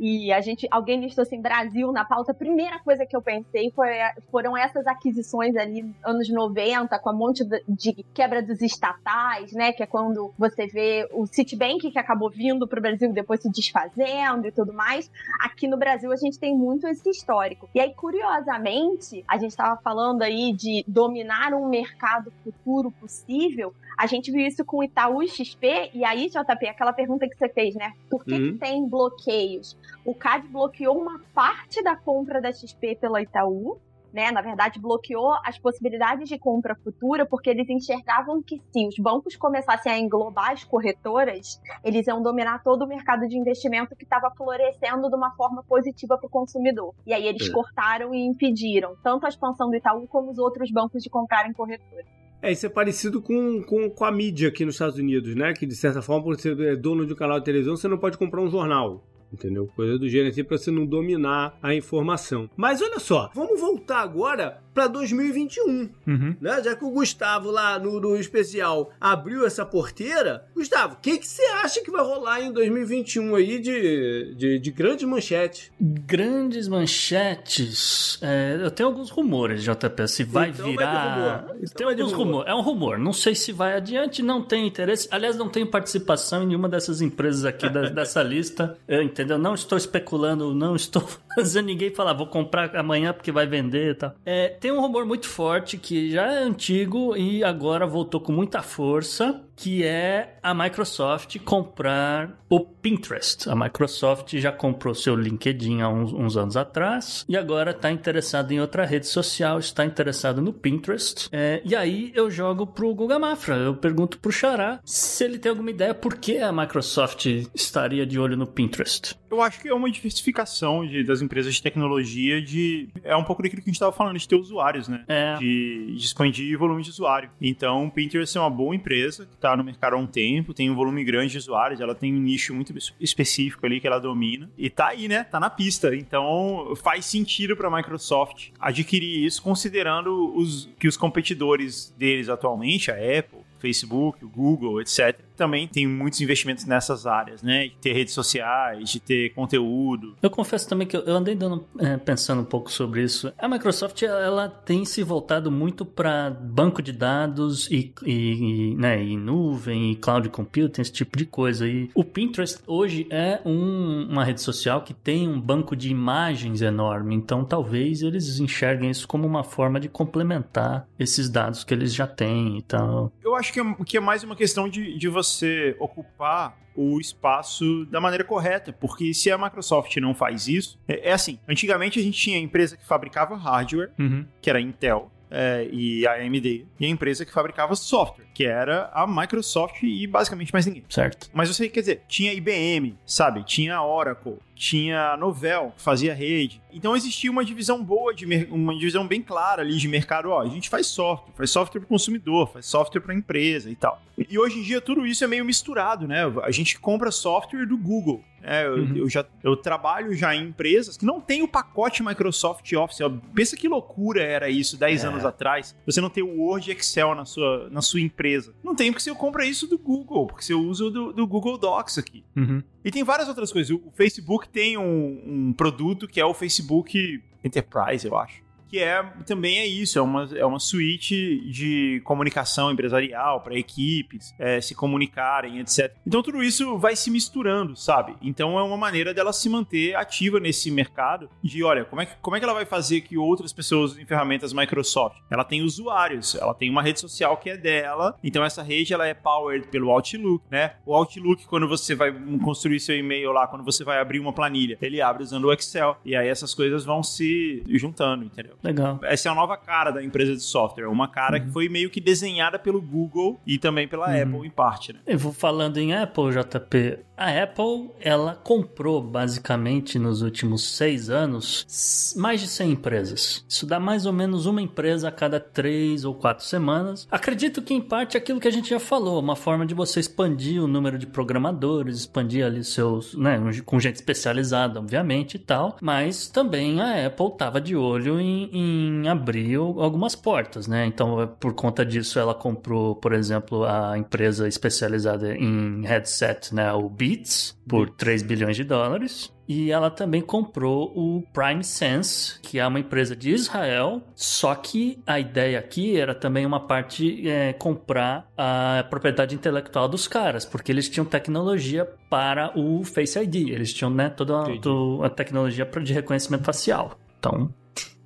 e e a gente, alguém listou assim, Brasil na pauta, a primeira coisa que eu pensei foi, foram essas aquisições ali, anos 90, com a monte de quebra dos estatais, né? Que é quando você vê o Citibank que acabou vindo para o Brasil depois se desfazendo e tudo mais. Aqui no Brasil a gente tem muito esse histórico. E aí, curiosamente, a gente estava falando aí de dominar um mercado futuro possível. A gente viu isso com o Itaú XP, e aí, JP, aquela pergunta que você fez, né? Por que, uhum. que tem bloqueios? O CAD bloqueou uma parte da compra da XP pela Itaú, né, na verdade, bloqueou as possibilidades de compra futura, porque eles enxergavam que se os bancos começassem a englobar as corretoras, eles iam dominar todo o mercado de investimento que estava florescendo de uma forma positiva para o consumidor. E aí eles é. cortaram e impediram tanto a expansão do Itaú como os outros bancos de comprarem corretoras.
É, isso é parecido com, com, com a mídia aqui nos Estados Unidos, né? Que de certa forma, por ser é dono de um canal de televisão, você não pode comprar um jornal entendeu? Coisa do gênero assim para você não dominar a informação. Mas olha só, vamos voltar agora para 2021, uhum. né? Já que o Gustavo lá no, no especial abriu essa porteira, Gustavo, o que que você acha que vai rolar em 2021 aí de, de, de grandes manchetes?
Grandes manchetes, é, eu tenho alguns rumores, JP, se vai então virar. Vai então tem alguns rumores. É um rumor. Não sei se vai adiante, não tem interesse. Aliás, não tenho participação em nenhuma dessas empresas aqui da, dessa lista. Eu entendeu? Não estou especulando, não estou fazendo ninguém falar, vou comprar amanhã porque vai vender e tal. É, tem um rumor muito forte que já é antigo e agora voltou com muita força, que é a Microsoft comprar o Pinterest. A Microsoft já comprou seu LinkedIn há uns, uns anos atrás e agora está interessado em outra rede social, está interessado no Pinterest. É, e aí eu jogo pro Guga Mafra, eu pergunto pro Xará se ele tem alguma ideia por que a Microsoft estaria de olho no Pinterest.
Eu acho que é uma diversificação de, das empresas de tecnologia de... É um pouco daquilo que a gente estava falando, de ter usuários, né? É. De, de expandir volume de usuário. Então, o Pinterest é uma boa empresa que está no mercado há um tempo, tem um volume grande de usuários, ela tem um nicho muito específico ali que ela domina. E tá aí, né? Tá na pista. Então, faz sentido para a Microsoft adquirir isso, considerando os, que os competidores deles atualmente, a Apple, Facebook, o Google, etc., também tem muitos investimentos nessas áreas, né? De ter redes sociais, de ter conteúdo.
Eu confesso também que eu andei dando, é, pensando um pouco sobre isso. A Microsoft ela tem se voltado muito para banco de dados e, e, né, e nuvem e cloud computing, esse tipo de coisa. E o Pinterest hoje é um, uma rede social que tem um banco de imagens enorme, então talvez eles enxerguem isso como uma forma de complementar esses dados que eles já têm. Então,
eu acho que é, que é mais uma questão de, de você você ocupar o espaço da maneira correta, porque se a Microsoft não faz isso, é, é assim, antigamente a gente tinha empresa que fabricava hardware, uhum. que era a Intel, é, e a AMD, e a empresa que fabricava software, que era a Microsoft e basicamente mais ninguém.
Certo.
Mas você, quer dizer, tinha IBM, sabe? Tinha Oracle, tinha a Novell, que fazia rede. Então existia uma divisão boa, de uma divisão bem clara ali de mercado. Ó, a gente faz software, faz software para o consumidor, faz software para a empresa e tal. E hoje em dia tudo isso é meio misturado, né? A gente compra software do Google. É, eu, uhum. eu, já eu trabalho já em empresas que não tem o pacote Microsoft Office. Pensa que loucura era isso 10 é. anos atrás. Você não tem o Word e Excel na sua, na sua empresa. Não tem porque você compra isso do Google, porque você usa o do, do Google Docs aqui. Uhum. E tem várias outras coisas. O Facebook tem um, um produto que é o Facebook Enterprise, eu acho que é também é isso, é uma, é uma suíte de comunicação empresarial para equipes é, se comunicarem, etc. Então tudo isso vai se misturando, sabe? Então é uma maneira dela se manter ativa nesse mercado de, olha, como é que, como é que ela vai fazer que outras pessoas usem ferramentas Microsoft? Ela tem usuários, ela tem uma rede social que é dela, então essa rede ela é powered pelo Outlook, né? O Outlook, quando você vai construir seu e-mail lá, quando você vai abrir uma planilha, ele abre usando o Excel, e aí essas coisas vão se juntando, entendeu?
Legal.
Essa é a nova cara da empresa de software, uma cara uhum. que foi meio que desenhada pelo Google e também pela uhum. Apple em parte, né?
Eu vou falando em Apple, JP. A Apple, ela comprou basicamente nos últimos seis anos mais de 100 empresas. Isso dá mais ou menos uma empresa a cada três ou quatro semanas. Acredito que em parte é aquilo que a gente já falou, uma forma de você expandir o número de programadores, expandir ali seus, né, com gente especializada, obviamente e tal. Mas também a Apple estava de olho em, em abrir algumas portas, né? Então, por conta disso, ela comprou, por exemplo, a empresa especializada em headset, né, o Beats, por 3 bilhões de dólares. E ela também comprou o Prime Sense, que é uma empresa de Israel. Só que a ideia aqui era também uma parte é, comprar a propriedade intelectual dos caras, porque eles tinham tecnologia para o Face ID. Eles tinham né, toda a, a tecnologia de reconhecimento facial. Então,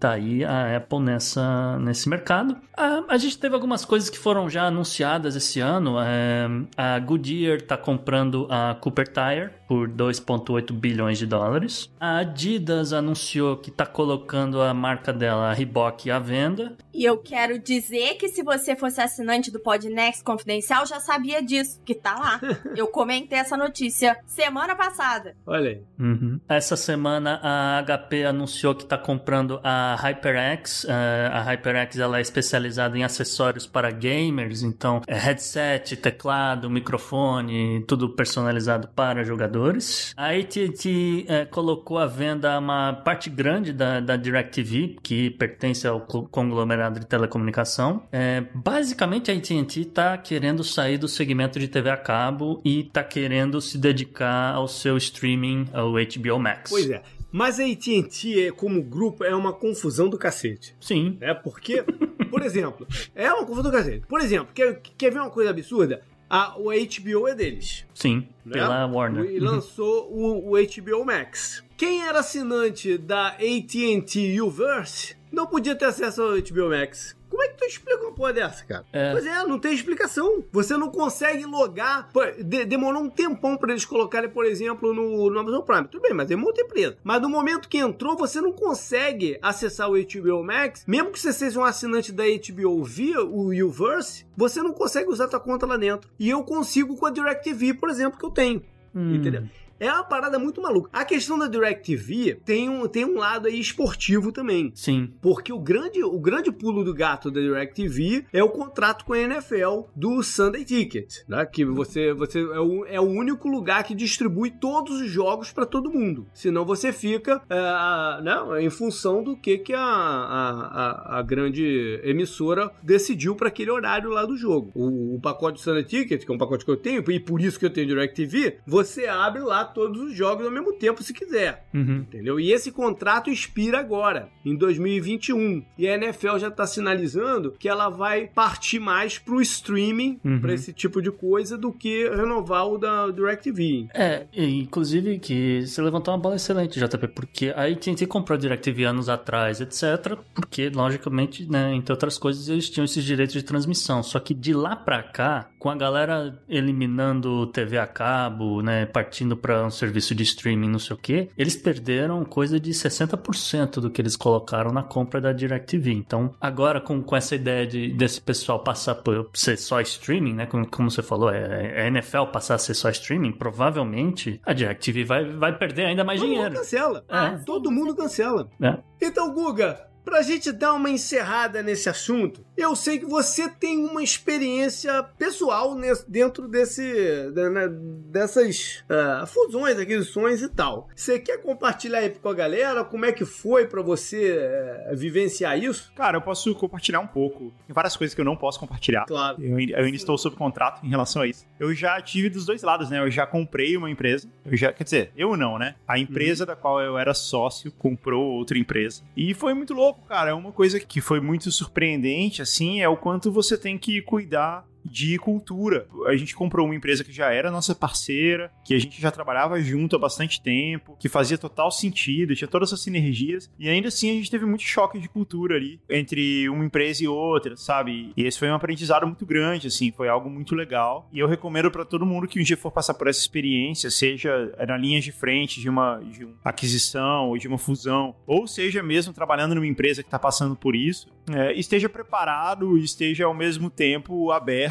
tá aí a Apple nessa, nesse mercado. A, a gente teve algumas coisas que foram já anunciadas esse ano. É, a Goodyear está comprando a Cooper Tire por 2,8 bilhões de dólares. A Adidas anunciou que está colocando a marca dela, a Reebok, à venda.
E eu quero dizer que se você fosse assinante do Podnext Confidencial, já sabia disso, que tá lá. eu comentei essa notícia semana passada.
Olha aí.
Uhum. Essa semana a HP anunciou que está comprando a HyperX. Uh, a HyperX ela é especializada em acessórios para gamers, então é headset, teclado, microfone, tudo personalizado para jogadores. A AT&T uh, colocou à venda uma parte grande da, da DirecTV, que pertence ao conglomerado de telecomunicação. É, basicamente a AT&T está querendo sair do segmento de TV a cabo e está querendo se dedicar ao seu streaming, ao HBO Max.
Pois é. Mas a AT&T, como grupo, é uma confusão do cacete.
Sim.
É porque, por exemplo, é uma confusão do cacete. Por exemplo, quer, quer ver uma coisa absurda? A, o HBO é deles.
Sim, né? pela Warner.
E lançou o, o HBO Max. Quem era assinante da AT&T Uverse não podia ter acesso ao HBO Max. Como é que tu explica uma porra dessa, cara? É. Pois é, não tem explicação. Você não consegue logar. Pô, de, demorou um tempão para eles colocarem, por exemplo, no, no Amazon Prime. Tudo bem, mas é muita empresa. Mas no momento que entrou, você não consegue acessar o HBO Max, mesmo que você seja um assinante da HBO via o Uverse, você não consegue usar tua conta lá dentro. E eu consigo com a DirecTV, por exemplo, que eu tenho. Hum. Entendeu? É uma parada muito maluca. A questão da DirecTV tem um, tem um lado aí esportivo também.
Sim.
Porque o grande, o grande pulo do gato da DirecTV é o contrato com a NFL do Sunday Ticket, né? Que você, você é, o, é o único lugar que distribui todos os jogos para todo mundo. Senão você fica é, né, em função do que, que a, a, a grande emissora decidiu para aquele horário lá do jogo. O, o pacote do Sunday Ticket, que é um pacote que eu tenho, e por isso que eu tenho DirecTV, você abre lá todos os jogos ao mesmo tempo se quiser. Uhum. Entendeu? E esse contrato expira agora, em 2021. E a NFL já está sinalizando que ela vai partir mais pro streaming, uhum. para esse tipo de coisa, do que renovar o da DirecTV.
É, inclusive que você levantou uma bola excelente, JP, porque a AT&T comprou a DirecTV anos atrás, etc. Porque, logicamente, né, entre outras coisas, eles tinham esses direitos de transmissão. Só que de lá para cá, com a galera eliminando TV a cabo, né, partindo para um serviço de streaming, não sei o que, eles perderam coisa de 60% do que eles colocaram na compra da DirecTV. Então, agora com, com essa ideia de, desse pessoal passar por ser só streaming, né? Como, como você falou, é, é a NFL passar a ser só streaming, provavelmente a DirecTV vai, vai perder ainda mais
Todo
dinheiro.
Mundo cancela. É. Todo mundo cancela. É. Então, Guga, Pra gente dar uma encerrada nesse assunto, eu sei que você tem uma experiência pessoal nesse, dentro desse, né, dessas uh, fusões, aquisições e tal. Você quer compartilhar aí com a galera como é que foi para você uh, vivenciar isso?
Cara, eu posso compartilhar um pouco. Tem várias coisas que eu não posso compartilhar.
Claro.
Eu, eu ainda estou sob contrato em relação a isso. Eu já tive dos dois lados, né? Eu já comprei uma empresa. Eu já, quer dizer, eu não, né? A empresa uhum. da qual eu era sócio comprou outra empresa. E foi muito louco, cara. É uma coisa que foi muito surpreendente, assim, é o quanto você tem que cuidar de cultura. A gente comprou uma empresa que já era nossa parceira, que a gente já trabalhava junto há bastante tempo, que fazia total sentido, tinha todas essas sinergias, e ainda assim a gente teve muito choque de cultura ali entre uma empresa e outra, sabe? E esse foi um aprendizado muito grande, assim, foi algo muito legal. E eu recomendo para todo mundo que um dia for passar por essa experiência, seja na linha de frente de uma, de uma aquisição ou de uma fusão, ou seja mesmo trabalhando numa empresa que está passando por isso, é, esteja preparado e esteja ao mesmo tempo aberto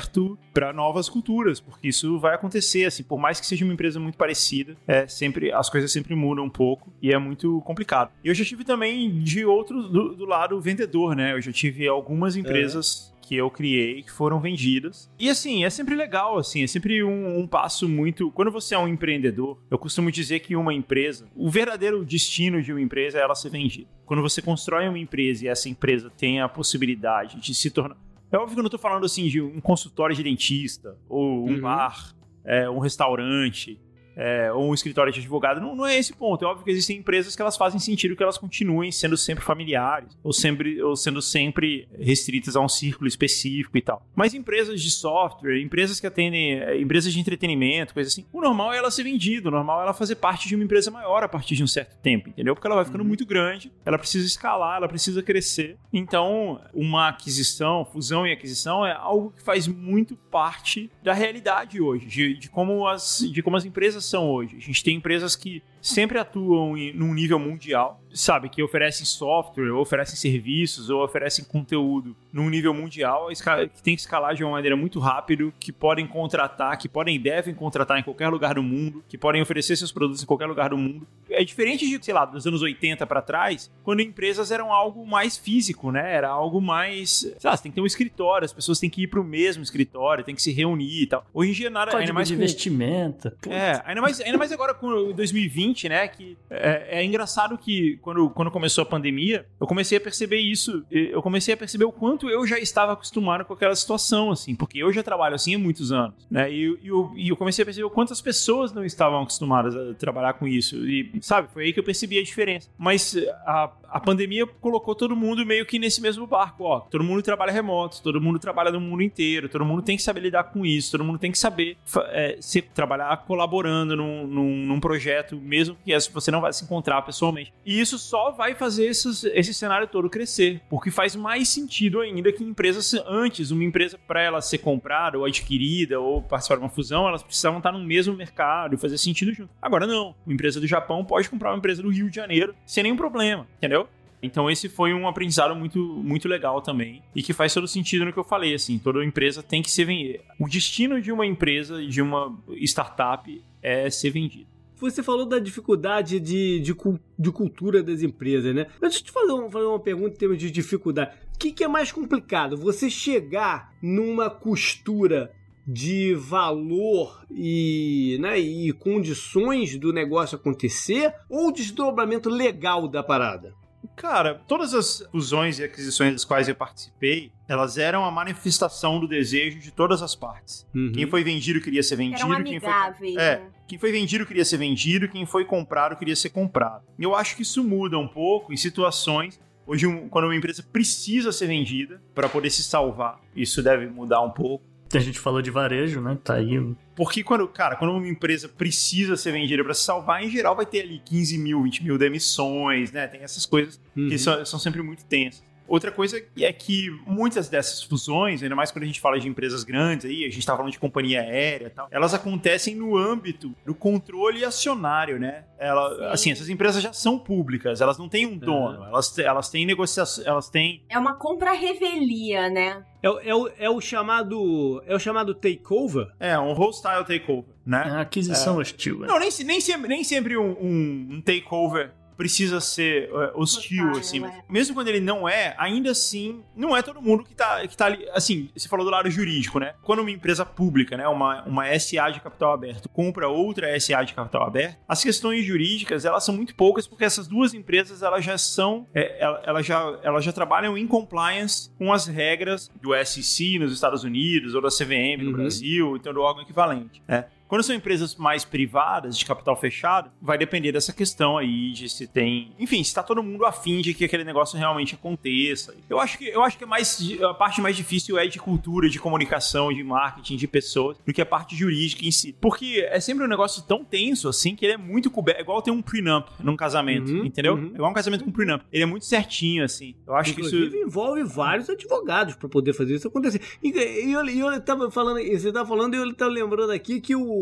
para novas culturas, porque isso vai acontecer, assim, por mais que seja uma empresa muito parecida, é sempre as coisas sempre mudam um pouco e é muito complicado. E eu já tive também de outro do, do lado vendedor, né? Eu já tive algumas empresas é que eu criei que foram vendidas. E assim, é sempre legal, assim, é sempre um, um, passo muito. Quando você é um empreendedor, eu costumo dizer que uma empresa, o verdadeiro destino de uma empresa é ela ser vendida. Quando você constrói uma empresa e essa empresa tem a possibilidade de se tornar. É óbvio que eu não estou falando assim de um consultório de dentista, ou um uhum. bar, é, um restaurante é, ou um escritório de advogado. Não, não é esse ponto. É óbvio que existem empresas que elas fazem sentido que elas continuem sendo sempre familiares, ou, sempre, ou sendo sempre restritas a um círculo específico e tal. Mas empresas de software, empresas que atendem, é, empresas de entretenimento, coisa assim, o normal é ela ser vendida, o normal é ela fazer parte de uma empresa maior a partir de um certo tempo, entendeu? Porque ela vai ficando uhum. muito grande, ela precisa escalar, ela precisa crescer. Então, uma aquisição, fusão e aquisição é algo que faz muito parte da realidade hoje, de, de como, as, de como as empresas são hoje. A gente tem empresas que sempre atuam em, num nível mundial, sabe? Que oferecem software, ou oferecem serviços, ou oferecem conteúdo num nível mundial, que tem que escalar de uma maneira muito rápido, que podem contratar, que podem e devem contratar em qualquer lugar do mundo, que podem oferecer seus produtos em qualquer lugar do mundo. É diferente de, sei lá, dos anos 80 para trás, quando empresas eram algo mais físico, né? Era algo mais. Sei lá, você tem que ter um escritório, as pessoas têm que ir pro mesmo escritório, tem que se reunir e tal. Hoje em dia, nada.
Código ainda mais
de
com... investimento.
É, ainda mais, ainda mais agora com 2020 né? Que é, é, engraçado que quando, quando começou a pandemia, eu comecei a perceber isso. Eu comecei a perceber o quanto eu já estava acostumado com aquela situação, assim, porque eu já trabalho assim há muitos anos, né? E, e, eu, e eu comecei a perceber quantas pessoas não estavam acostumadas a trabalhar com isso. E, sabe, foi aí que eu percebi a diferença. Mas a, a pandemia colocou todo mundo meio que nesse mesmo barco, ó. Todo mundo trabalha remoto, todo mundo trabalha no mundo inteiro, todo mundo tem que saber lidar com isso, todo mundo tem que saber é, se, trabalhar colaborando num, num, num, projeto, mesmo que você não vai se encontrar pessoalmente. E isso só vai fazer esses, esse cenário todo crescer, porque faz mais sentido ainda que empresas antes, uma empresa para ela ser comprada ou adquirida ou participar de uma fusão, elas precisavam estar no mesmo mercado e fazer sentido junto. Agora não, uma empresa do Japão pode comprar uma empresa do Rio de Janeiro sem nenhum problema, entendeu? Então esse foi um aprendizado muito, muito legal também e que faz todo sentido no que eu falei, assim, toda empresa tem que ser vendida. O destino de uma empresa, de uma startup é ser vendida.
Você falou da dificuldade de, de, de, cultura das empresas, né? Deixa eu te fazer, um, fazer uma pergunta em termos de dificuldade. O que, que é mais complicado? Você chegar numa costura de valor e, né, e condições do negócio acontecer ou desdobramento legal da parada?
Cara, todas as fusões e aquisições das quais eu participei, elas eram a manifestação do desejo de todas as partes. Uhum. Quem foi vendido queria ser vendido,
eram
quem
foi
é, quem foi vendido queria ser vendido, quem foi comprado queria ser comprado. Eu acho que isso muda um pouco em situações Hoje, quando uma empresa precisa ser vendida para poder se salvar, isso deve mudar um pouco.
A gente falou de varejo, né? Tá aí.
Porque quando, cara, quando uma empresa precisa ser vendida para se salvar, em geral vai ter ali 15 mil, 20 mil demissões, né? Tem essas coisas uhum. que são, são sempre muito tensas. Outra coisa é que muitas dessas fusões, ainda mais quando a gente fala de empresas grandes aí, a gente tá falando de companhia aérea e tal, elas acontecem no âmbito do controle acionário, né? Ela, assim, essas empresas já são públicas, elas não têm um dono, uhum. elas, elas têm negociação, elas têm...
É uma compra revelia, né?
É, é, o, é o chamado é o chamado takeover?
É, um hostile takeover, né?
É aquisição é. hostil.
Né? Não, nem, nem sempre, nem sempre um, um, um takeover precisa ser uh, hostil,
Total,
assim.
é.
Mesmo quando ele não é, ainda assim, não é todo mundo que tá, que tá ali. Assim, você falou do lado jurídico, né? Quando uma empresa pública, né, uma, uma SA de capital aberto, compra outra SA de capital aberto, as questões jurídicas, elas são muito poucas, porque essas duas empresas, elas já são, é, ela- elas já, elas já trabalham em compliance com as regras do SEC nos Estados Unidos, ou da CVM no
Uhum.
Brasil, então do órgão equivalente, né? Quando são empresas mais privadas, de capital fechado, vai depender dessa questão aí de se tem. Enfim, se tá todo mundo afim de que aquele negócio realmente aconteça. Eu acho que, eu acho que é mais. A parte mais difícil é de cultura, de comunicação, de marketing, de pessoas, do que a parte jurídica em si. Porque é sempre um negócio tão tenso assim que ele é muito coberto. É igual ter um prenup num casamento,
Uhum,
entendeu?
uhum.
É igual um casamento com prenup. Ele é muito certinho, assim. Eu acho que
Inclusive,
isso.
envolve vários advogados para poder fazer isso acontecer. E, e eu, e eu tava falando, você tava falando, e eu tava lembrando aqui que o,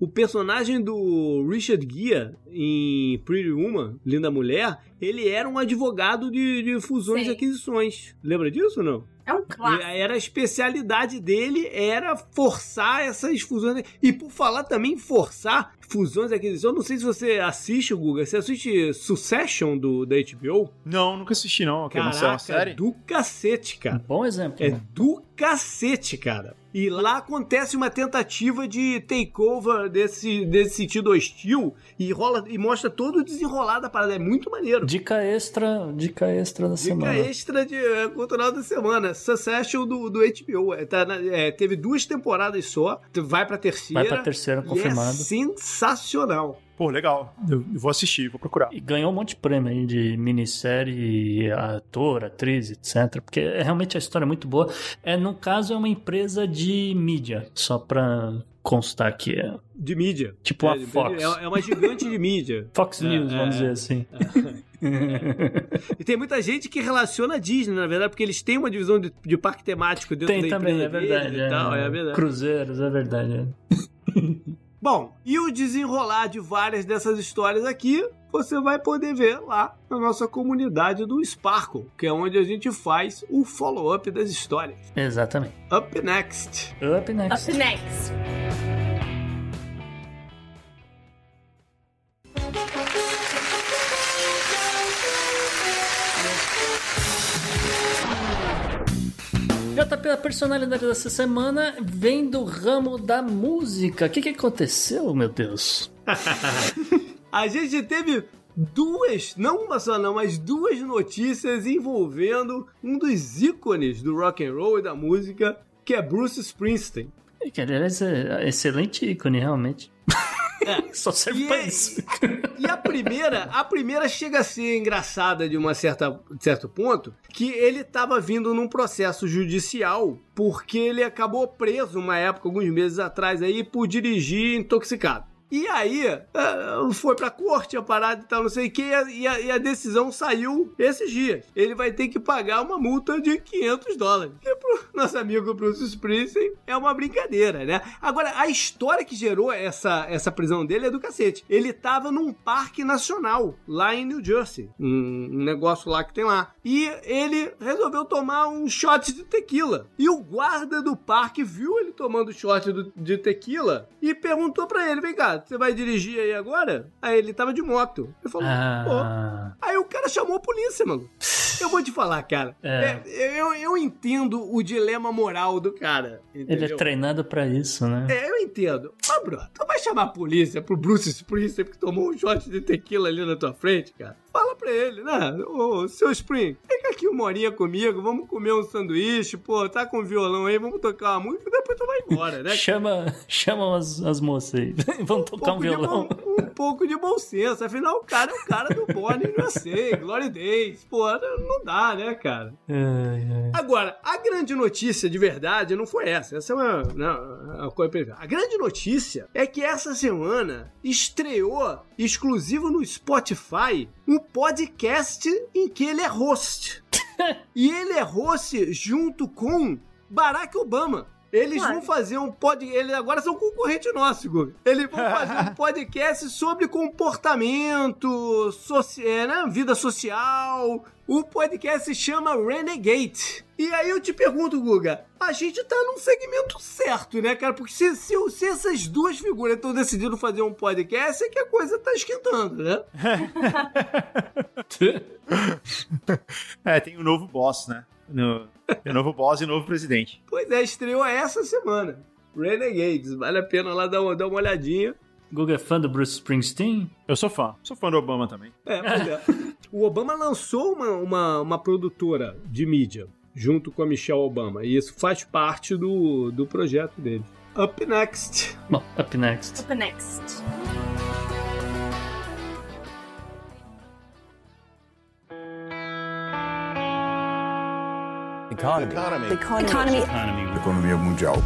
o personagem do Richard Gere em Pretty Woman, Linda Mulher, ele era um advogado de, de fusões
Sim.
e aquisições. Lembra disso ou não?
É um clássico.
Era a especialidade dele, era forçar essas fusões. E por falar também forçar fusões e aquisições, eu não sei se você assiste, Guga, você assiste Succession do, da HBO?
Não, nunca assisti, não. Que é uma
Caraca,
série?
do cacete, cara.
Bom exemplo.
É
né?
do cacete, cara. E lá acontece uma tentativa de takeover desse, desse sentido hostil e rola e mostra todo o desenrolar da parada. É muito maneiro.
Dica extra, dica extra da
Dica
semana.
extra de é, cultural da semana. Succession do, do HBO. É, tá na- é, teve duas temporadas só. Vai pra terceira.
Vai pra terceira,
e
confirmado.
É sensacional.
Pô, legal. Eu, eu vou assistir, vou procurar.
E ganhou um monte de prêmio aí de minissérie, ator, atriz, etc. Porque é, realmente a história é muito boa. É, no caso, é uma empresa de mídia, só pra constar que é
De mídia.
tipo
é,
a Fox.
É, é uma gigante de mídia.
Fox
É,
News,
é,
vamos
é.
dizer assim.
E tem muita gente que relaciona a Disney, na verdade, porque eles têm uma divisão de, de parque temático dentro
Tem
da
também,
empresa
é verdade.
deles e tal, é verdade.
Cruzeiros, é verdade.
Bom, e o desenrolar de várias dessas histórias aqui, você vai poder ver lá na nossa comunidade do Sparkle, que é onde a gente faz o follow-up das histórias.
Exatamente.
Up next.
Up next.
Up next.
JP, a personalidade dessa semana vem do ramo da música. O que, que aconteceu, meu Deus?
A gente teve duas, não uma só não, mas duas notícias envolvendo um dos ícones do rock and roll e da música, que é Bruce Springsteen.
Que, aliás, é excelente ícone, realmente. Só serve
E
pra
é-
isso.
E a primeira, a primeira chega a ser engraçada de uma certa certo ponto, que ele estava vindo num processo judicial porque ele acabou preso uma época, alguns meses atrás aí, por dirigir intoxicado. E aí, eh, foi pra corte a parada e tal, não sei o que, e a, e a decisão saiu esses dias. Ele vai ter que pagar uma multa de 500 dólares. Que pro nosso amigo Bruce Springsteen é uma brincadeira, né? Agora, a história que gerou essa, essa prisão dele é do cacete. Ele tava num parque nacional, lá em New Jersey. Um, um negócio lá que tem lá. E ele resolveu tomar um shot de tequila. E o guarda do parque viu ele tomando shot do- de tequila e perguntou pra ele: vem cá, você vai dirigir aí agora? Aí ele tava de moto. Ele falou: pô.
Ah,
Aí o cara chamou a polícia, mano. Eu vou te falar, cara.
É.
É, eu, eu entendo o dilema moral do cara.
ele
Entendeu?
é treinado pra isso, né?
É, eu entendo. Mas, bro, tu vai chamar a polícia pro Bruce Springsteen que tomou um shot de tequila ali na tua frente, cara? Fala pra ele, né? Ô, seu Spring, fica aqui uma horinha comigo, vamos comer um sanduíche, pô, tá com violão aí, vamos tocar uma música, depois tu vai embora, né?
Chama, chama as, as moças aí. Vamos tocar um
pouco de
violão.
bom- um pouco de bom senso. Afinal, o cara é o cara do Bonnie USA, Glory Days. Pô, não dá, né, cara? Agora, a grande notícia de verdade não foi essa. Essa é uma, não, uma coisa perfeita. A grande notícia é que essa semana estreou exclusivo no Spotify um podcast em que ele é host. e ele é host junto com Barack Obama. Eles claro. vão fazer um podcast. Eles agora são concorrente nosso, Guga. Eles vão fazer um podcast sobre comportamento, soci... É, né? vida social. O podcast se chama Renegade. E aí eu te pergunto, Guga, a gente tá num segmento certo, né, cara? Porque se, se, se essas duas figuras estão decidindo fazer um podcast, é que a coisa tá esquentando, né?
é, tem um novo boss, né? No, novo boss e novo presidente.
Pois é, estreou essa semana. Renegades, vale a pena lá dar uma, dar uma olhadinha.
Google é fã do Bruce Springsteen?
Eu sou fã. Sou fã do Obama também.
É, pois é. o Obama lançou uma, uma, uma produtora de mídia junto com a Michelle Obama. E isso faz parte do, do projeto dele. Up Next.
Bom, Up Next.
Up Next.
Economy. Economy. Economy. Economy. Economia mundial.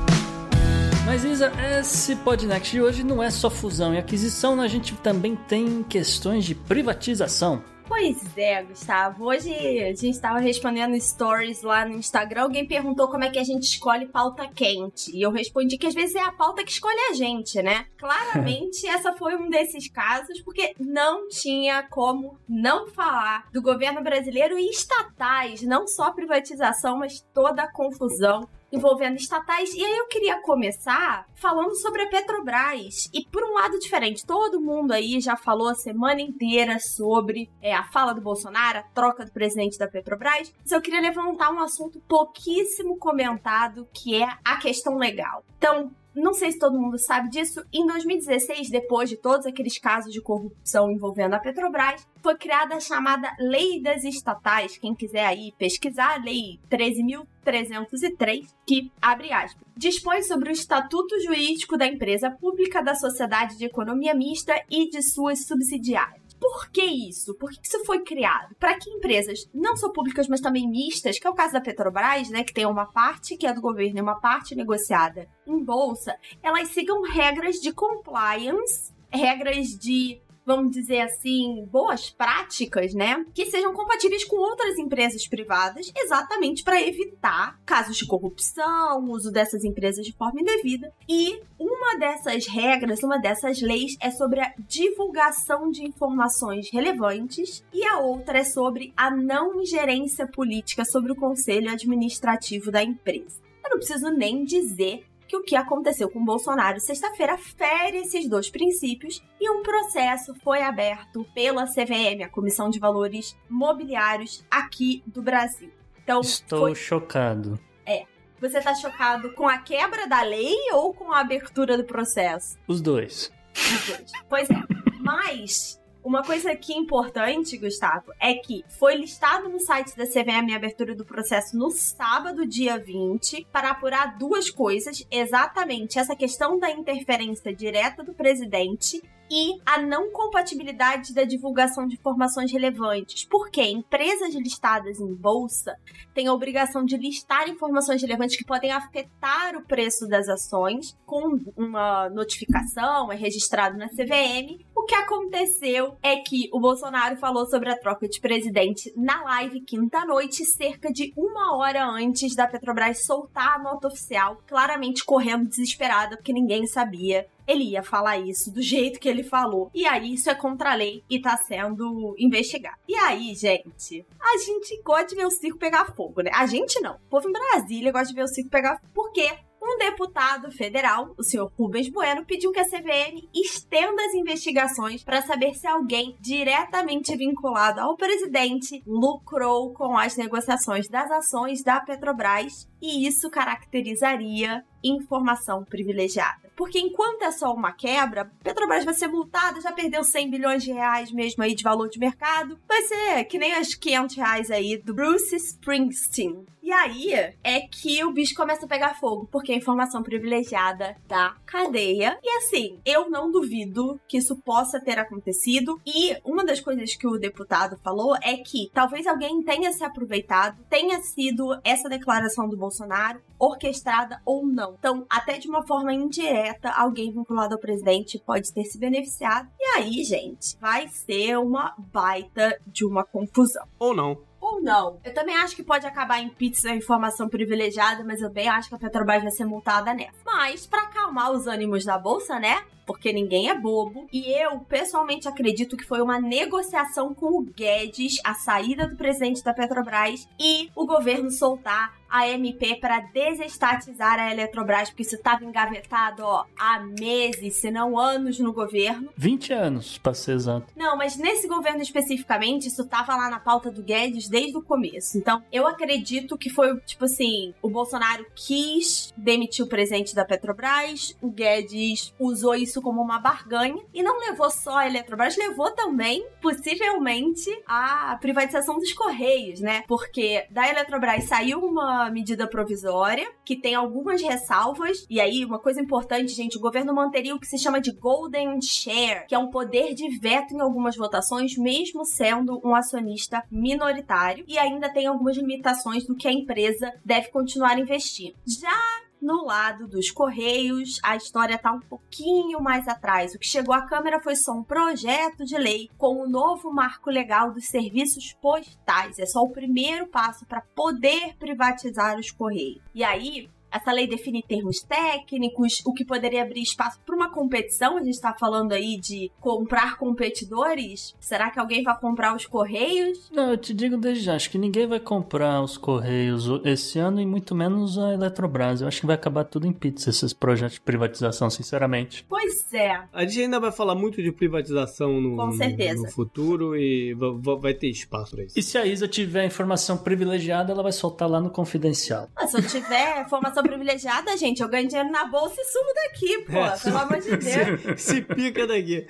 Mas Isa, esse Podnext de hoje não é só fusão e aquisição, a gente também tem questões de privatização.
Pois é, Gustavo. Hoje a gente estava respondendo stories lá no Instagram. Alguém perguntou como é que a gente escolhe pauta quente. E eu respondi que às vezes é a pauta que escolhe a gente, né? Claramente, essa foi um desses casos, porque não tinha como não falar do governo brasileiro e estatais, não só privatização, mas toda a confusão envolvendo estatais. E aí eu queria começar falando sobre a Petrobras. E por um lado diferente, todo mundo aí já falou a semana inteira sobre é, a fala do Bolsonaro, a troca do presidente da Petrobras. Mas eu queria levantar um assunto pouquíssimo comentado, que é a questão legal. Então, não sei se todo mundo sabe disso, em 2016, depois de todos aqueles casos de corrupção envolvendo a Petrobras, foi criada a chamada Lei das Estatais. Quem quiser aí pesquisar, Lei 13.303, que, abre aspas, dispõe sobre o estatuto jurídico da empresa pública, da sociedade de economia mista e de suas subsidiárias. Por que isso? Por que isso foi criado? Para que empresas não só públicas, mas também mistas, que é o caso da Petrobras, né, que tem uma parte que é do governo e uma parte negociada em bolsa, elas sigam regras de compliance, regras de vamos dizer assim, boas práticas, né? Que sejam compatíveis com outras empresas privadas, exatamente para evitar casos de corrupção, uso dessas empresas de forma indevida. E uma dessas regras, uma dessas leis é sobre a divulgação de informações relevantes e a outra é sobre a não ingerência política sobre o conselho administrativo da empresa. Eu não preciso nem dizer que o que aconteceu com Bolsonaro sexta-feira fere esses dois princípios e um processo foi aberto pela CVM, a Comissão de Valores Mobiliários aqui do Brasil.
Então, Estou foi... chocado.
É. Você está chocado com a quebra da lei ou com a abertura do processo?
Os dois.
Os dois. Pois é. Mas uma coisa aqui importante, Gustavo, é que foi listado no site da CVM a abertura do processo no sábado, dia 20, para apurar duas coisas, exatamente essa questão da interferência direta do presidente e a não compatibilidade da divulgação de informações relevantes. Porque empresas listadas em bolsa têm a obrigação de listar informações relevantes que podem afetar o preço das ações com uma notificação, é registrado na CVM. O que aconteceu é que o Bolsonaro falou sobre a troca de presidente na live quinta-noite, cerca de uma hora antes da Petrobras soltar a nota oficial, claramente correndo desesperada porque ninguém sabia ele ia falar isso do jeito que ele falou. E aí isso é contra a lei e tá sendo investigado. E aí, gente, a gente gosta de ver o circo pegar fogo, né? A gente não. O povo em Brasília gosta de ver o circo pegar fogo. Por quê? Um deputado federal, o senhor Rubens Bueno, pediu que a CVM estenda as investigações para saber se alguém diretamente vinculado ao presidente lucrou com as negociações das ações da Petrobras e isso caracterizaria informação privilegiada. Porque enquanto é só uma quebra, Petrobras vai ser multada, já perdeu 100 bilhões de reais mesmo aí de valor de mercado. Vai ser que nem as 500 reais aí do Bruce Springsteen. E aí é que o bicho começa a pegar fogo, porque a informação privilegiada da cadeia. E assim, eu não duvido que isso possa ter acontecido. E uma das coisas que o deputado falou é que talvez alguém tenha se aproveitado, tenha sido essa declaração do Bolsonaro orquestrada ou não. Então, até de uma forma indireta, alguém vinculado ao presidente pode ter se beneficiado. E aí, gente, vai ser uma baita de uma confusão.
Ou não
ou não. Eu também acho que pode acabar em pizza a informação privilegiada, mas eu bem acho que a Petrobras vai ser multada nessa. Mas, para acalmar os ânimos da bolsa, né? Porque ninguém é bobo. E eu, pessoalmente, acredito que foi uma negociação com o Guedes, a saída do presidente da Petrobras, e o governo soltar a MP para desestatizar a Eletrobras, porque isso estava engavetado ó, há meses, se não anos no governo.
20 anos, para ser exato.
Não, mas nesse governo especificamente, isso estava lá na pauta do Guedes desde o começo. Então, eu acredito que foi, tipo assim, o Bolsonaro quis demitir o presidente da Petrobras, o Guedes usou isso como uma barganha e não levou só a Eletrobras, levou também, possivelmente, a privatização dos Correios, né? Porque da Eletrobras saiu uma medida provisória que tem algumas ressalvas. E aí, uma coisa importante, gente: o governo manteria o que se chama de Golden Share, que é um poder de veto em algumas votações, mesmo sendo um acionista minoritário. E ainda tem algumas limitações do que a empresa deve continuar investindo. Já no lado dos Correios, a história está um pouquinho mais atrás. O que chegou à Câmara foi só um projeto de lei com o novo marco legal dos serviços postais. É só o primeiro passo para poder privatizar os Correios. E aí, essa lei define termos técnicos, o que poderia abrir espaço para uma competição. A gente está falando aí de comprar competidores. Será que alguém vai comprar os Correios?
Não, eu te digo desde já, acho que ninguém vai comprar os Correios esse ano e muito menos a Eletrobras. Eu acho que vai acabar tudo em pizza esses projetos de privatização, sinceramente.
Pois é.
A gente ainda vai falar muito de privatização no,
Com certeza.
no, no futuro e vai ter espaço para isso.
E se a Isa tiver informação privilegiada, ela vai soltar lá no confidencial.
Mas se eu tiver informação privilegiada, gente. Eu ganho dinheiro na bolsa e sumo daqui, pô. É, pelo amor de Deus.
Se, se pica daqui.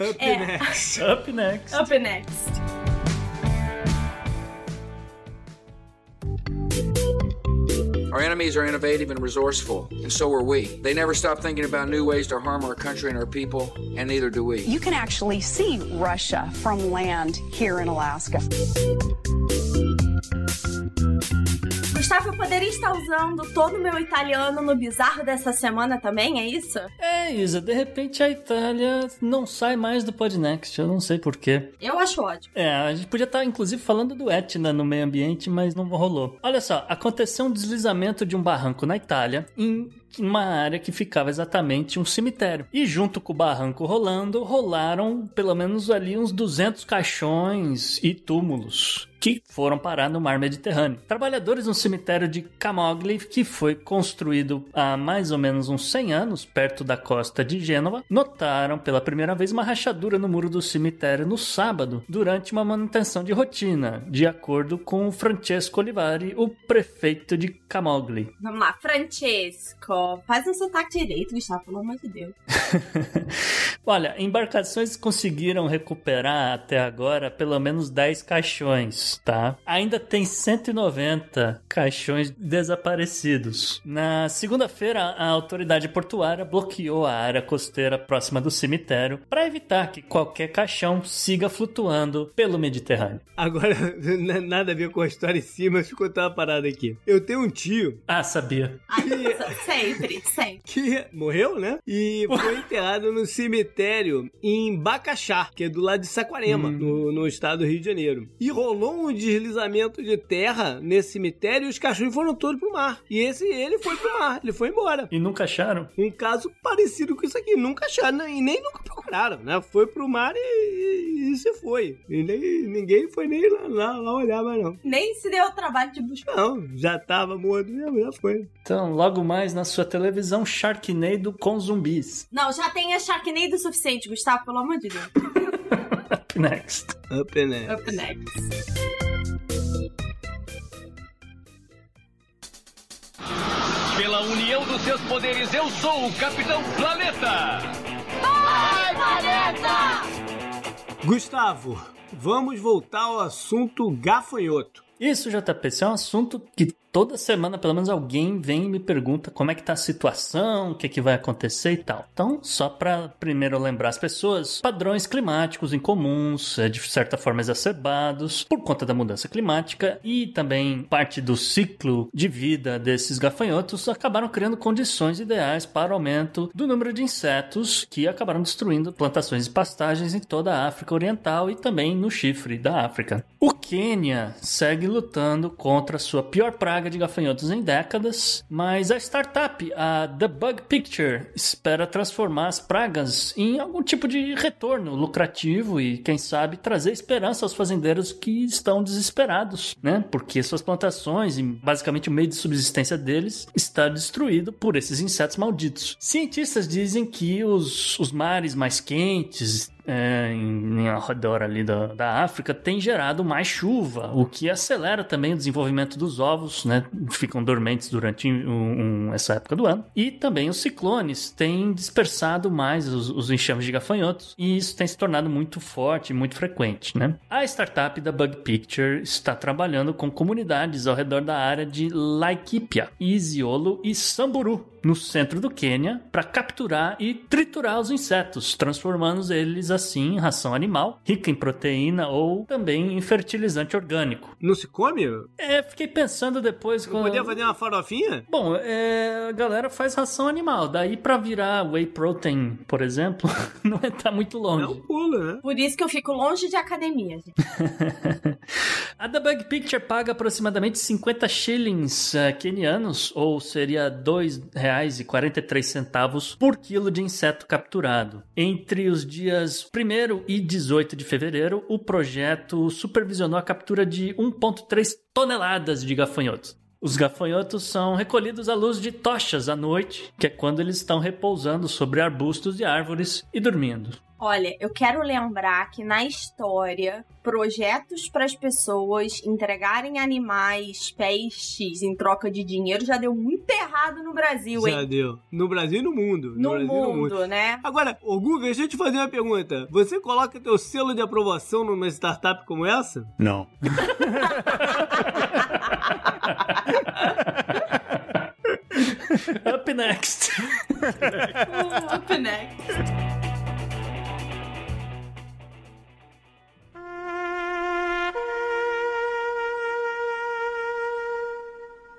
Up é. next.
Up next.
Up next.
Our enemies are innovative and resourceful, and so are we. They never stop thinking about new ways to harm our country and our people, and neither do we.
You can actually see Russia from land here in Alaska.
Gustavo, eu poderia estar usando todo o meu italiano no bizarro dessa semana também, é isso?
É, Isa, de repente a Itália não sai mais do Podnext, eu não sei porquê.
Eu acho ótimo.
É, a gente podia estar inclusive falando do Etna no meio ambiente, mas não rolou. Olha só, aconteceu um deslizamento de um barranco na Itália em uma área que ficava exatamente um cemitério. E junto com o barranco rolando, rolaram pelo menos ali uns 200 caixões e túmulos que foram parar no mar Mediterrâneo. Trabalhadores no cemitério de Camogli, que foi construído há mais ou menos uns 100 anos, perto da costa de Gênova, notaram pela primeira vez uma rachadura no muro do cemitério no sábado, durante uma manutenção de rotina, de acordo com Francesco Olivari, o prefeito de Camogli.
Vamos lá, Francesco, faz um sotaque direito, Gustavo, pelo amor de Deus.
Olha, embarcações conseguiram recuperar até agora pelo menos 10 caixões tá? Ainda tem 190 caixões desaparecidos. Na segunda-feira, a autoridade portuária bloqueou a área costeira próxima do cemitério para evitar que qualquer caixão siga flutuando pelo Mediterrâneo.
Agora, nada a ver com a história em cima, deixa eu contar uma parada aqui. Eu tenho um tio.
Ah, sabia.
Que... sempre, sempre.
Que morreu, né? E foi enterrado no cemitério em Bacaxá, que é do lado de Saquarema, hum. no, no estado do Rio de Janeiro. E rolou um deslizamento de terra nesse cemitério e os cachorros foram todos pro mar. E esse, ele foi pro mar, ele foi embora.
E nunca acharam?
Um caso parecido com isso aqui, nunca acharam e nem nunca procuraram, né? Foi pro mar e, e, e se foi. E nem, ninguém foi nem lá, lá, lá olhar mais não.
Nem se deu o trabalho de buscar.
Não, já tava morto mesmo, já foi.
Então, logo mais na sua televisão, Sharknado com zumbis.
Não, já tem a Sharknado suficiente, Gustavo, pelo amor de Deus.
Up next.
Up next.
Up next.
Pela união dos seus poderes, eu sou o Capitão Planeta!
Vai, Planeta!
Gustavo, vamos voltar ao assunto gafanhoto.
Isso, JP, esse é um assunto que toda semana, pelo menos alguém vem e me pergunta como é que tá a situação, o que, é que vai acontecer e tal. Então, só para primeiro lembrar as pessoas, padrões climáticos incomuns, é, de certa forma exacerbados, por conta da mudança climática e também parte do ciclo de vida desses gafanhotos, acabaram criando condições ideais para o aumento do número de insetos que acabaram destruindo plantações e pastagens em toda a África Oriental e também no chifre da África. O Quênia segue lutando contra sua pior praga de gafanhotos em décadas, mas a startup, a The Bug Picture, espera transformar as pragas em algum tipo de retorno lucrativo e, quem sabe, trazer esperança aos fazendeiros que estão desesperados, né? Porque suas plantações e basicamente o meio de subsistência deles está destruído por esses insetos malditos. Cientistas dizem que os, os mares mais quentes é, em, em redor ali da, da África tem gerado mais chuva, o que acelera também o desenvolvimento dos ovos, né? Ficam dormentes durante um, um, essa época do ano. E também os ciclones têm dispersado mais os, os enxames de gafanhotos e isso tem se tornado muito forte muito frequente, né? A startup da Bug Picture está trabalhando com comunidades ao redor da área de Laikipia, Isiolo e Samburu, no centro do Quênia para capturar e triturar os insetos, transformando eles assim em ração animal, rica em proteína ou também em fertilizante orgânico.
Não se come?
É, fiquei pensando depois.
Quando... Podia fazer uma farofinha?
Bom, é, a galera faz ração animal, daí para virar whey protein, por exemplo, não é tá muito longe. Não
pula, né?
Por isso que eu fico longe de academia. Gente.
a The Bug Picture paga aproximadamente 50 shillings uh, quenianos, ou seria 2 reais R$2,43 por quilo de inseto capturado. Entre os dias 1 e 18 de fevereiro, o projeto supervisionou a captura de 1,3 toneladas de gafanhotos. Os gafanhotos são recolhidos à luz de tochas à noite, que é quando eles estão repousando sobre arbustos e árvores e dormindo.
Olha, eu quero lembrar que na história, projetos para as pessoas entregarem animais, peixes em troca de dinheiro já deu muito errado no Brasil,
hein? Já deu. No Brasil e no mundo.
No,
no Brasil,
mundo,
no mundo,
né?
Agora, ô Google, deixa eu te fazer uma pergunta. Você coloca teu selo de aprovação numa startup como essa?
Não.
Up next.
Up next.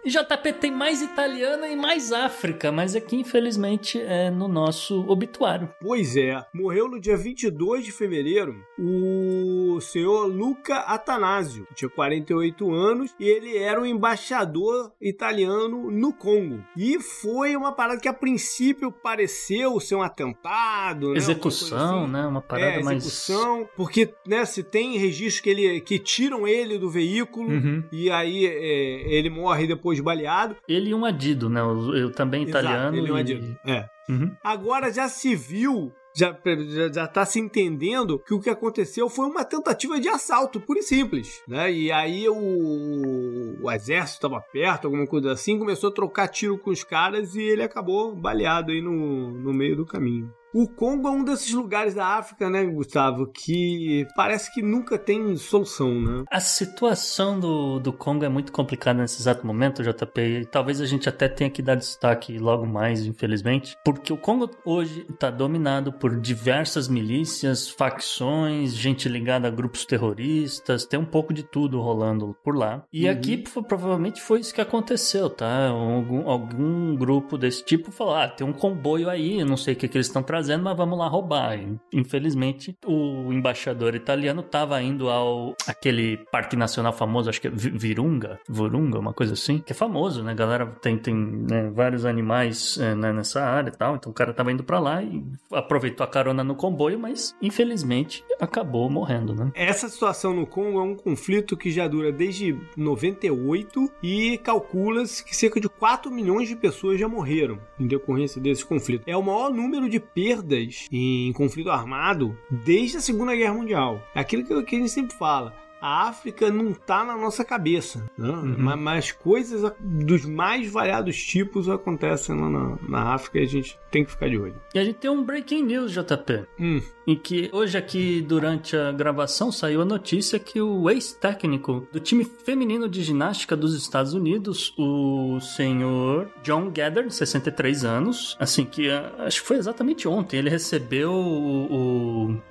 JP tem mais italiana e mais África, mas aqui infelizmente é no nosso obituário.
Pois é, morreu no dia 22 de fevereiro o senhor Luca Atanasio, que tinha 48 anos e ele era um embaixador italiano no Congo. E foi uma parada que a princípio pareceu ser um atentado,
né? execução, né? Uma parada
é,
mais
execução, porque né, se tem registros que ele que tiram ele do veículo uhum. e aí é, ele morre depois baleado.
Ele e um adido, né? Eu, eu também Exato, italiano.
Ele e um adido. É. Uhum. Agora já se viu já, já, já tá se entendendo que o que aconteceu foi uma tentativa de assalto, pura e simples, né? E aí o, o exército estava perto, alguma coisa assim, começou a trocar tiro com os caras e ele acabou baleado aí no, no meio do caminho. O Congo é um desses lugares da África, né, Gustavo, que parece que nunca tem solução, né?
A situação do, do Congo é muito complicada nesse exato momento, JP, e talvez a gente até tenha que dar destaque logo mais, infelizmente, porque o Congo hoje está dominado por diversas milícias, facções, gente ligada a grupos terroristas, tem um pouco de tudo rolando por lá. E uhum. aqui provavelmente foi isso que aconteceu, tá? Algum, algum grupo desse tipo falou: ah, tem um comboio aí, não sei o que, que eles estão trazendo fazendo, mas vamos lá roubar. Infelizmente, o embaixador italiano estava indo ao aquele parque nacional famoso, acho que é Virunga, Virunga, uma coisa assim, que é famoso, né? A galera tem, tem né, vários animais é, né, nessa área e tal. Então o cara estava indo para lá e aproveitou a carona no comboio, mas infelizmente acabou morrendo, né?
Essa situação no Congo é um conflito que já dura desde 98 e calcula-se que cerca de 4 milhões de pessoas já morreram em decorrência desse conflito. É o maior número de perdas perdas em conflito armado desde a Segunda Guerra Mundial. É aquilo que a gente sempre fala. A África não tá na nossa cabeça, né? uhum. mas, mas, coisas dos mais variados tipos acontecem lá na, na África e a gente tem que ficar de olho.
E a gente tem um breaking news, JP, hum. em que hoje aqui durante a gravação saiu a notícia que o ex-técnico do time feminino de ginástica dos Estados Unidos, o senhor John Gather, 63 anos, assim que ah, acho que foi exatamente ontem, ele recebeu o, o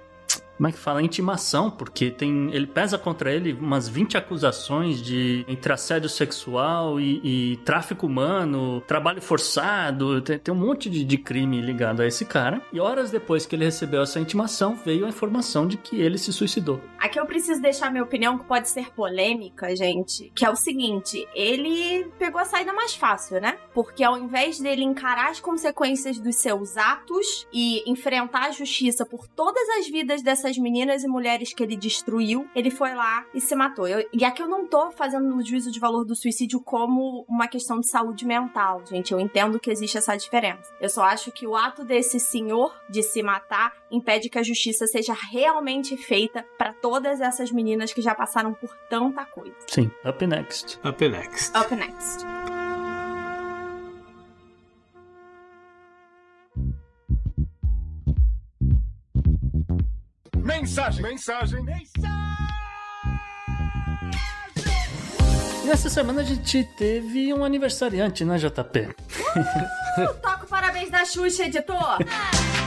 como é que fala? Intimação, porque tem ele pesa contra ele umas 20 acusações de entre assédio sexual e, e tráfico humano, trabalho forçado, tem, tem um monte de, de, crime ligado a esse cara. E horas depois que ele recebeu essa intimação, veio a informação de que ele se suicidou.
Aqui eu preciso deixar minha opinião, que pode ser polêmica, gente, que é o seguinte: ele pegou a saída mais fácil, né? Porque ao invés dele encarar as consequências dos seus atos e enfrentar a justiça por todas as vidas dessas das meninas e mulheres que ele destruiu, ele foi lá e se matou. Eu, e aqui eu não tô fazendo o juízo de valor do suicídio como uma questão de saúde mental, gente. Eu entendo que existe essa diferença. Eu só acho que o ato desse senhor de se matar impede que a justiça seja realmente feita para todas essas meninas que já passaram por tanta coisa.
Sim, up next.
Up next.
Up next.
Mensagem. Mensagem. Mensagem.
Nessa semana a gente teve um aniversariante, né, JP?
Uh, toca o parabéns da Xuxa, editor!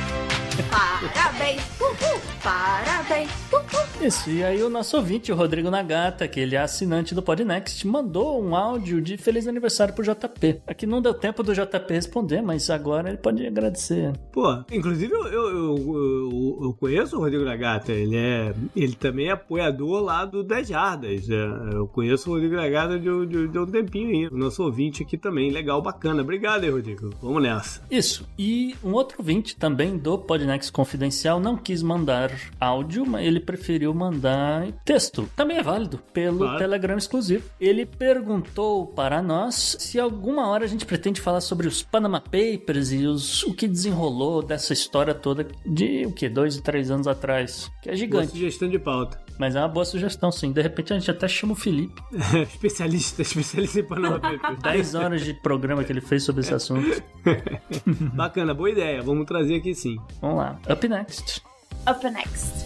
Parabéns! Uhul! Parabéns! Uhul!
Isso, e aí o nosso ouvinte, o Rodrigo Nagata, que ele é assinante do Podnext, mandou um áudio de feliz aniversário pro JP. Aqui não deu tempo do JP responder, mas agora ele pode agradecer.
Pô, inclusive eu, eu, eu, eu conheço o Rodrigo Nagata, ele é ele também é apoiador lá do 10 Jardas. É, eu conheço o Rodrigo Nagata de, de, de um tempinho aí. O nosso ouvinte aqui também, legal, bacana. Obrigado aí, Rodrigo. Vamos nessa.
Isso, e um outro ouvinte também do Podnext Confidencial não quis mandar áudio, mas ele preferiu mandar texto. Também é válido, pelo claro. Telegram exclusivo. Ele perguntou para nós se alguma hora a gente pretende falar sobre os Panama Papers e os, o que desenrolou dessa história toda de o que? Dois e três anos atrás. Que é gigante.
Boa sugestão de pauta.
Mas é uma boa sugestão, sim. De repente a gente até chama o Felipe.
especialista, especialista em Panama Papers.
10 horas de programa que ele fez sobre esse assunto.
Bacana, boa ideia. Vamos trazer aqui sim.
Vamos Vamos lá. Up next.
Up next.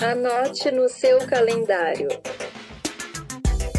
Anote no seu calendário.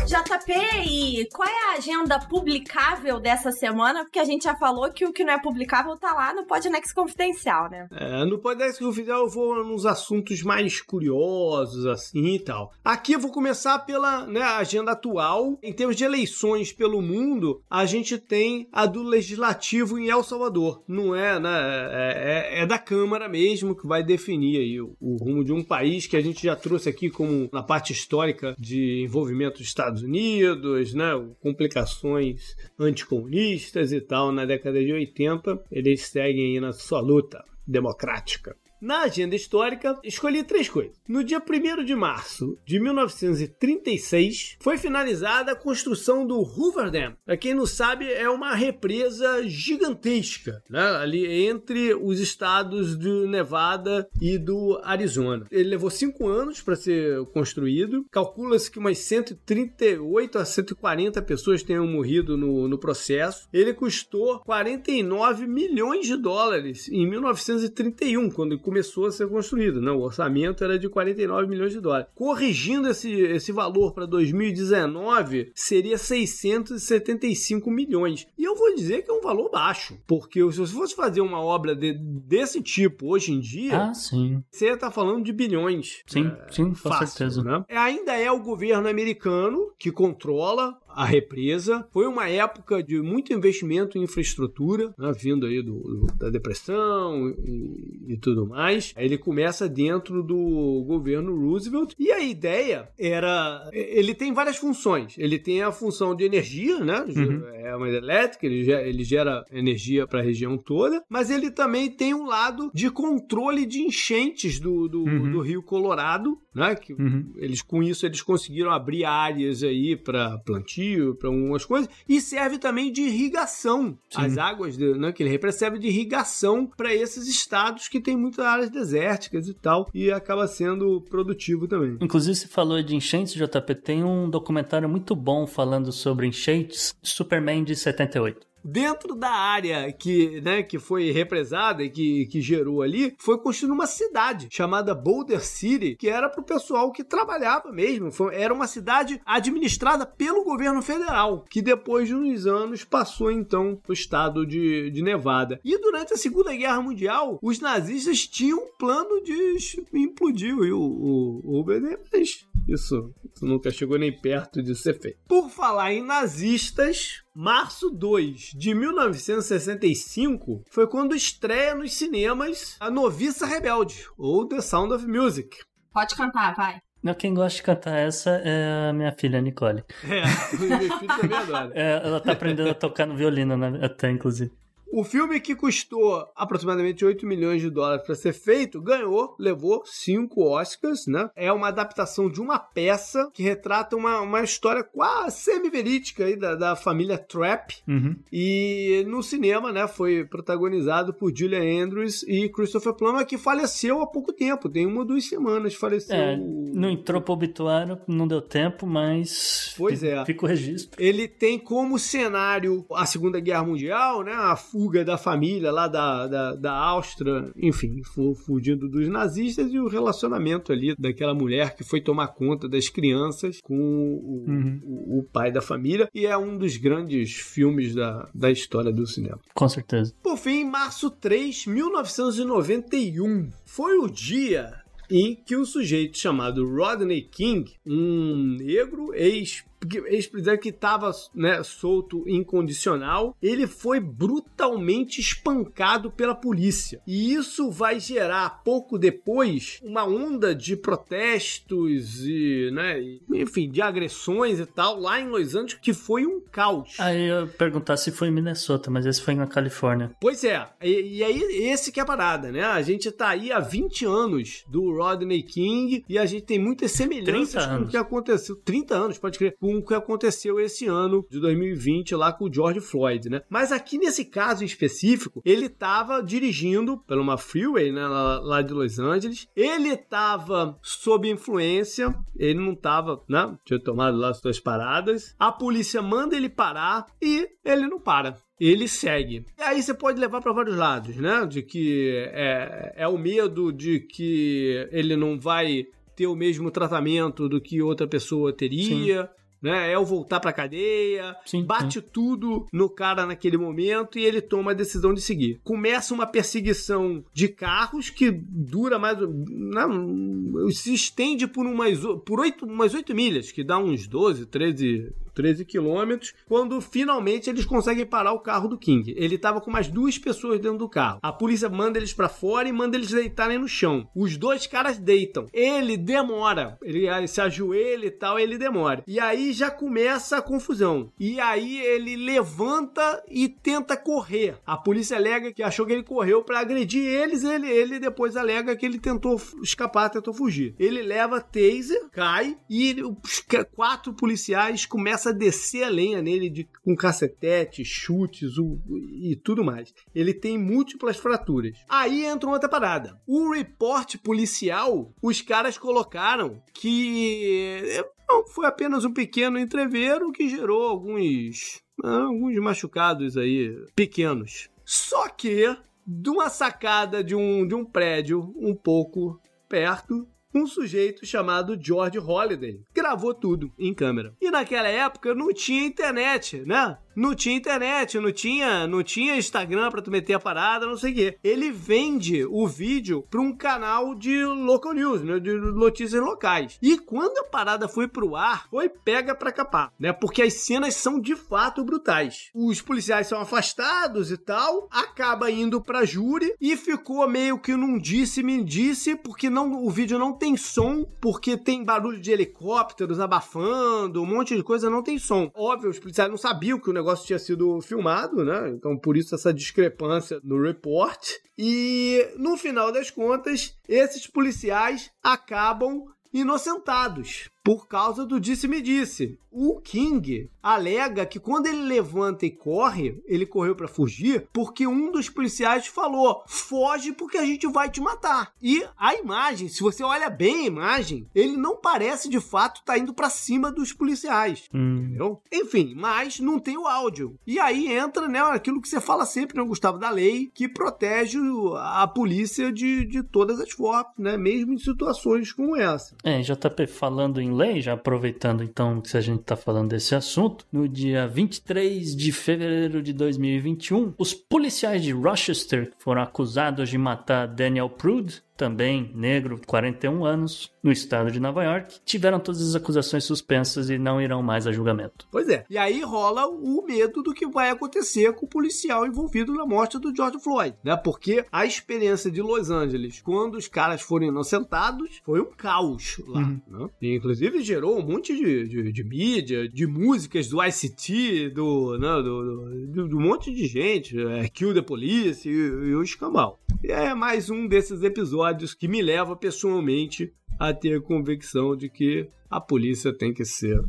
JP, e qual é a agenda publicável dessa semana? Porque a gente já falou que o que não é publicável tá lá no Podnext Confidencial, né?
É, no Podnext Confidencial eu vou nos assuntos mais curiosos, assim e tal. Aqui eu vou começar pela né, agenda atual. Em termos de eleições pelo mundo, a gente tem a do Legislativo em El Salvador. Não é, né? É, é, é da Câmara mesmo que vai definir aí o, o rumo de um país que a gente já trouxe aqui como na parte histórica de envolvimento dos Estados Estados Unidos, né, complicações anticomunistas e tal na década de 80, eles seguem aí na sua luta democrática. Na agenda histórica, escolhi três coisas. No dia 1 de março de 1936, foi finalizada a construção do Hoover Dam. Para quem não sabe, é uma represa gigantesca, né? ali entre os estados do Nevada e do Arizona. Ele levou cinco anos para ser construído. Calcula-se que umas 138 a 140 pessoas tenham morrido no, no processo. Ele custou 49 milhões de dólares em 1931, quando começou a ser construído. Né? O orçamento era de 49 milhões de dólares. Corrigindo esse, esse valor para 2019, seria 675 milhões. E eu vou dizer que é um valor baixo, porque se você fosse fazer uma obra de, desse tipo hoje em dia,
ah, sim.
você está falando de bilhões.
Sim, é, sim, com fácil, certeza.
Né? Ainda é o governo americano que controla a represa. Foi uma época de muito investimento em infraestrutura, né, vindo aí do, da depressão e, e, tudo mais. Ele começa dentro do governo Roosevelt e a ideia era, ele tem várias funções. Ele tem a função de energia, né, uhum. é uma elétrica, ele gera, ele gera energia para a região toda, mas ele também tem um lado de controle de enchentes do, do, uhum. do Rio Colorado, né, que uhum. eles com isso eles conseguiram abrir áreas aí para plantio plantio, para algumas coisas, e serve também de irrigação. Sim. As águas de, né, que ele recebe de irrigação para esses estados que tem muitas áreas desérticas e tal, e acaba sendo produtivo também.
Inclusive, você falou de enchentes, JP, tem um documentário muito bom falando sobre enchentes, Superman de 78
dentro da área que, né, que foi represada e que, que gerou ali, foi construída uma cidade chamada Boulder City, que era para o pessoal que trabalhava mesmo. Foi, era uma cidade administrada pelo governo federal, que depois de uns anos passou então para o estado de, de Nevada. E durante a Segunda Guerra Mundial, os nazistas tinham um plano de implodir o, o, o UBD, mas isso, isso nunca chegou nem perto de ser feito. Por falar em nazistas, Março 2 de 1965 foi quando estreia nos cinemas A Noviça Rebelde, ou The Sound of Music.
Pode cantar, vai.
Não, quem gosta de cantar essa é a minha filha Nicole.
É, meu filho também adora.
É, ela tá aprendendo a tocar no violino né, até, inclusive.
O filme que custou aproximadamente 8 milhões de dólares para ser feito, ganhou, levou cinco Oscars, né? É uma adaptação de uma peça que retrata uma, uma história quase semi-verídica aí da, da família Trapp.
Uhum.
E no cinema, né, foi protagonizado por Julia Andrews e Christopher Plummer, que faleceu há pouco tempo, tem uma ou duas semanas faleceu.
É, não entrou pro obituário, não deu tempo, mas
pois é.
fica o registro.
Ele tem como cenário a Segunda Guerra Mundial, né, a fuga da família lá da, da, da Áustria, enfim, fugindo dos nazistas e o relacionamento ali daquela mulher que foi tomar conta das crianças com o, uhum. o, o pai da família e é um dos grandes filmes da, da história do cinema.
Com certeza.
Por fim, março 3, 1991, foi o dia em que o sujeito chamado Rodney King, um negro ex ex-presidente que estava né, solto incondicional, ele foi brutalmente espancado pela polícia. E isso vai gerar, pouco depois, uma onda de protestos e, né, enfim, de agressões e tal, lá em Los Angeles, que foi um caos.
Aí eu ia perguntar se foi em Minnesota, mas esse foi na Califórnia.
Pois é, e, e aí esse que é a parada, né? A gente tá aí há 20 anos do Rodney King e a gente tem muitas semelhanças com o que aconteceu. 30 anos, pode crer, com o que aconteceu esse ano de 2020 lá com o George Floyd, né? Mas aqui nesse caso em específico, ele estava dirigindo pela uma freeway, né, lá, lá, de Los Angeles. Ele estava sob influência, ele não estava, né? Tinha tomado lá as suas paradas. A polícia manda ele parar e ele não para ele segue. E aí você pode levar para vários lados, né? De que é, é o medo de que ele não vai ter o mesmo tratamento do que outra pessoa teria. Sim né? É o voltar pra cadeia, sim, bate sim. tudo no cara naquele momento e ele toma a decisão de seguir. Começa uma perseguição de carros que dura mais. Não, se estende por umas, por oito, umas 8 milhas, que dá uns 12, 13 13 quilômetros, quando finalmente eles conseguem parar o carro do King. Ele tava com mais duas pessoas dentro do carro. A polícia manda eles para fora e manda eles deitarem no chão. Os dois caras deitam. Ele demora. Ele se ajoelha e tal, ele demora. E aí já começa a confusão. E aí ele levanta e tenta correr. A polícia alega que achou que ele correu para agredir eles, ele, ele depois alega que ele tentou escapar, tentou fugir. Ele leva taser, cai e os quatro policiais começam começa a descer a lenha nele de, com cacetete, chutes o, e tudo mais. Ele tem múltiplas fraturas. Aí entra uma outra parada. O reporte policial, os caras colocaram que não, foi apenas um pequeno entreveiro que gerou alguns, alguns machucados aí pequenos. Só que de uma sacada de um, de um prédio um pouco perto, um sujeito chamado George Holiday gravou tudo em câmera. E naquela época não tinha internet, né? Não tinha internet, não tinha, não tinha Instagram para tu meter a parada, não sei o quê. Ele vende o vídeo para um canal de local news, né, de notícias locais. E quando a parada foi pro ar, foi pega para capar, né? Porque as cenas são de fato brutais. Os policiais são afastados e tal, acaba indo para júri e ficou meio que num disse-me disse, porque não o vídeo não tem som, porque tem barulho de helicópteros abafando, um monte de coisa, não tem som. Óbvio, os policiais não sabiam que o negócio negócio tinha sido filmado, né? Então por isso essa discrepância no report. E no final das contas, esses policiais acabam inocentados. Por causa do disse-me-disse. O King alega que quando ele levanta e corre, ele correu para fugir porque um dos policiais falou: foge porque a gente vai te matar. E a imagem, se você olha bem a imagem, ele não parece de fato estar tá indo para cima dos policiais. Hum. Entendeu? Enfim, mas não tem o áudio. E aí entra, né, aquilo que você fala sempre, né, Gustavo, da lei que protege a polícia de, de todas as formas, né, mesmo em situações como essa.
É, JP, falando em lei, já aproveitando então que a gente está falando desse assunto, no dia 23 de fevereiro de 2021, os policiais de Rochester foram acusados de matar Daniel Prude também negro, 41 anos, no estado de Nova York, tiveram todas as acusações suspensas e não irão mais a julgamento.
Pois é. E aí rola o medo do que vai acontecer com o policial envolvido na morte do George Floyd, né? Porque a experiência de Los Angeles, quando os caras foram inocentados, foi um caos lá, uhum. né? E, inclusive gerou um monte de, de, de mídia, de músicas do ICT, do, né, do, do, do, monte de gente, é, Kill the Police e, e o escambau. E é mais um desses episódios episódios que me leva pessoalmente a ter convicção de que a polícia tem que ser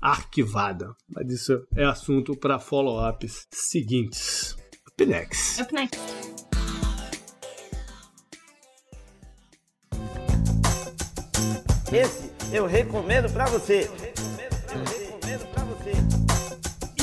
arquivada. Mas isso é assunto para follow-ups seguintes. Up next. Up next.
Esse eu recomendo para você.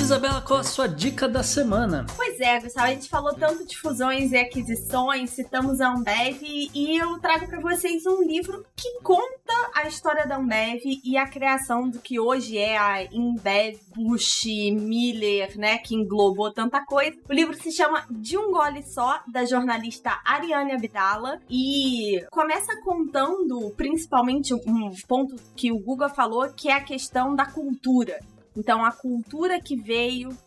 Isabela, qual a sua dica da semana?
Pois é, Gustavo, a gente falou tanto de fusões e aquisições, citamos a Ambev e eu trago para vocês um livro que conta a história da Ambev e a criação do que hoje é a Embev, Bush, Miller, né, que englobou tanta coisa. O livro se chama De um Gole Só, da jornalista Ariane Abdala e começa contando principalmente um ponto que o Guga falou, que é a questão da cultura. Então, a cultura que veio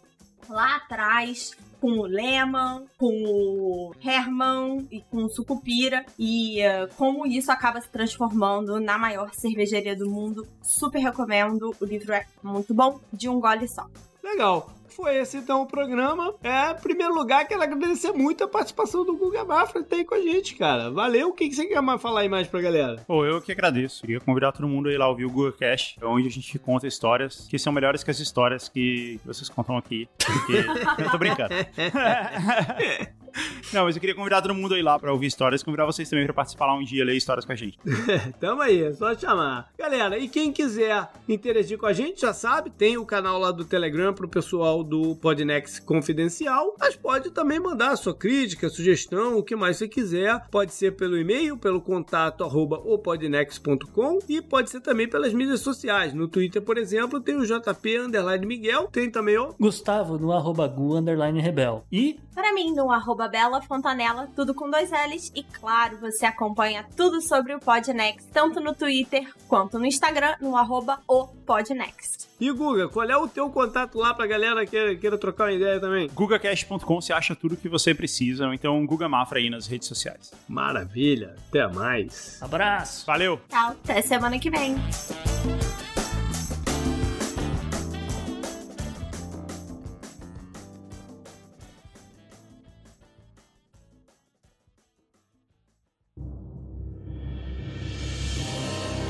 lá atrás com o Lehman, com o Herman e com o Sucupira e uh, como isso acaba se transformando na maior cervejaria do mundo. Super recomendo, o livro é muito bom, de um gole só.
Legal. Foi esse então o programa. É, em primeiro lugar, quero agradecer muito a participação do Guga Mafra que tá aí com a gente, cara. Valeu. O que, que você quer falar aí mais pra galera?
Pô, eu que agradeço. Queria convidar todo mundo a ir lá ouvir o Google Cash, onde a gente conta histórias que são melhores que as histórias que vocês contam aqui. Porque... eu tô brincando. Não, mas eu queria convidar todo mundo aí lá pra ouvir histórias, convidar vocês também pra participar lá um dia, ler histórias com a gente.
Tamo aí, é só chamar. Galera, e quem quiser interagir com a gente, já sabe, tem o canal lá do Telegram pro pessoal do Podnext Confidencial, mas pode também mandar a sua crítica, sugestão, o que mais você quiser. Pode ser pelo e-mail, pelo contato arroba opodnext.com e pode ser também pelas mídias sociais. No Twitter, por exemplo, tem o JP Underline Miguel, tem também o
Gustavo no arroba Gu Underline Rebel. E
para mim no arroba Bela Fontanella, tudo com dois L's. E claro, você acompanha tudo sobre o Podnext, tanto no Twitter quanto no Instagram, no arroba o Podnext.
E Guga, qual é o teu contato lá pra galera que queira trocar uma ideia também?
GugaCast.com você acha tudo que você precisa, ou então Guga Mafra aí nas redes sociais.
Maravilha, até mais.
Abraço.
Valeu.
Tchau, até semana que vem.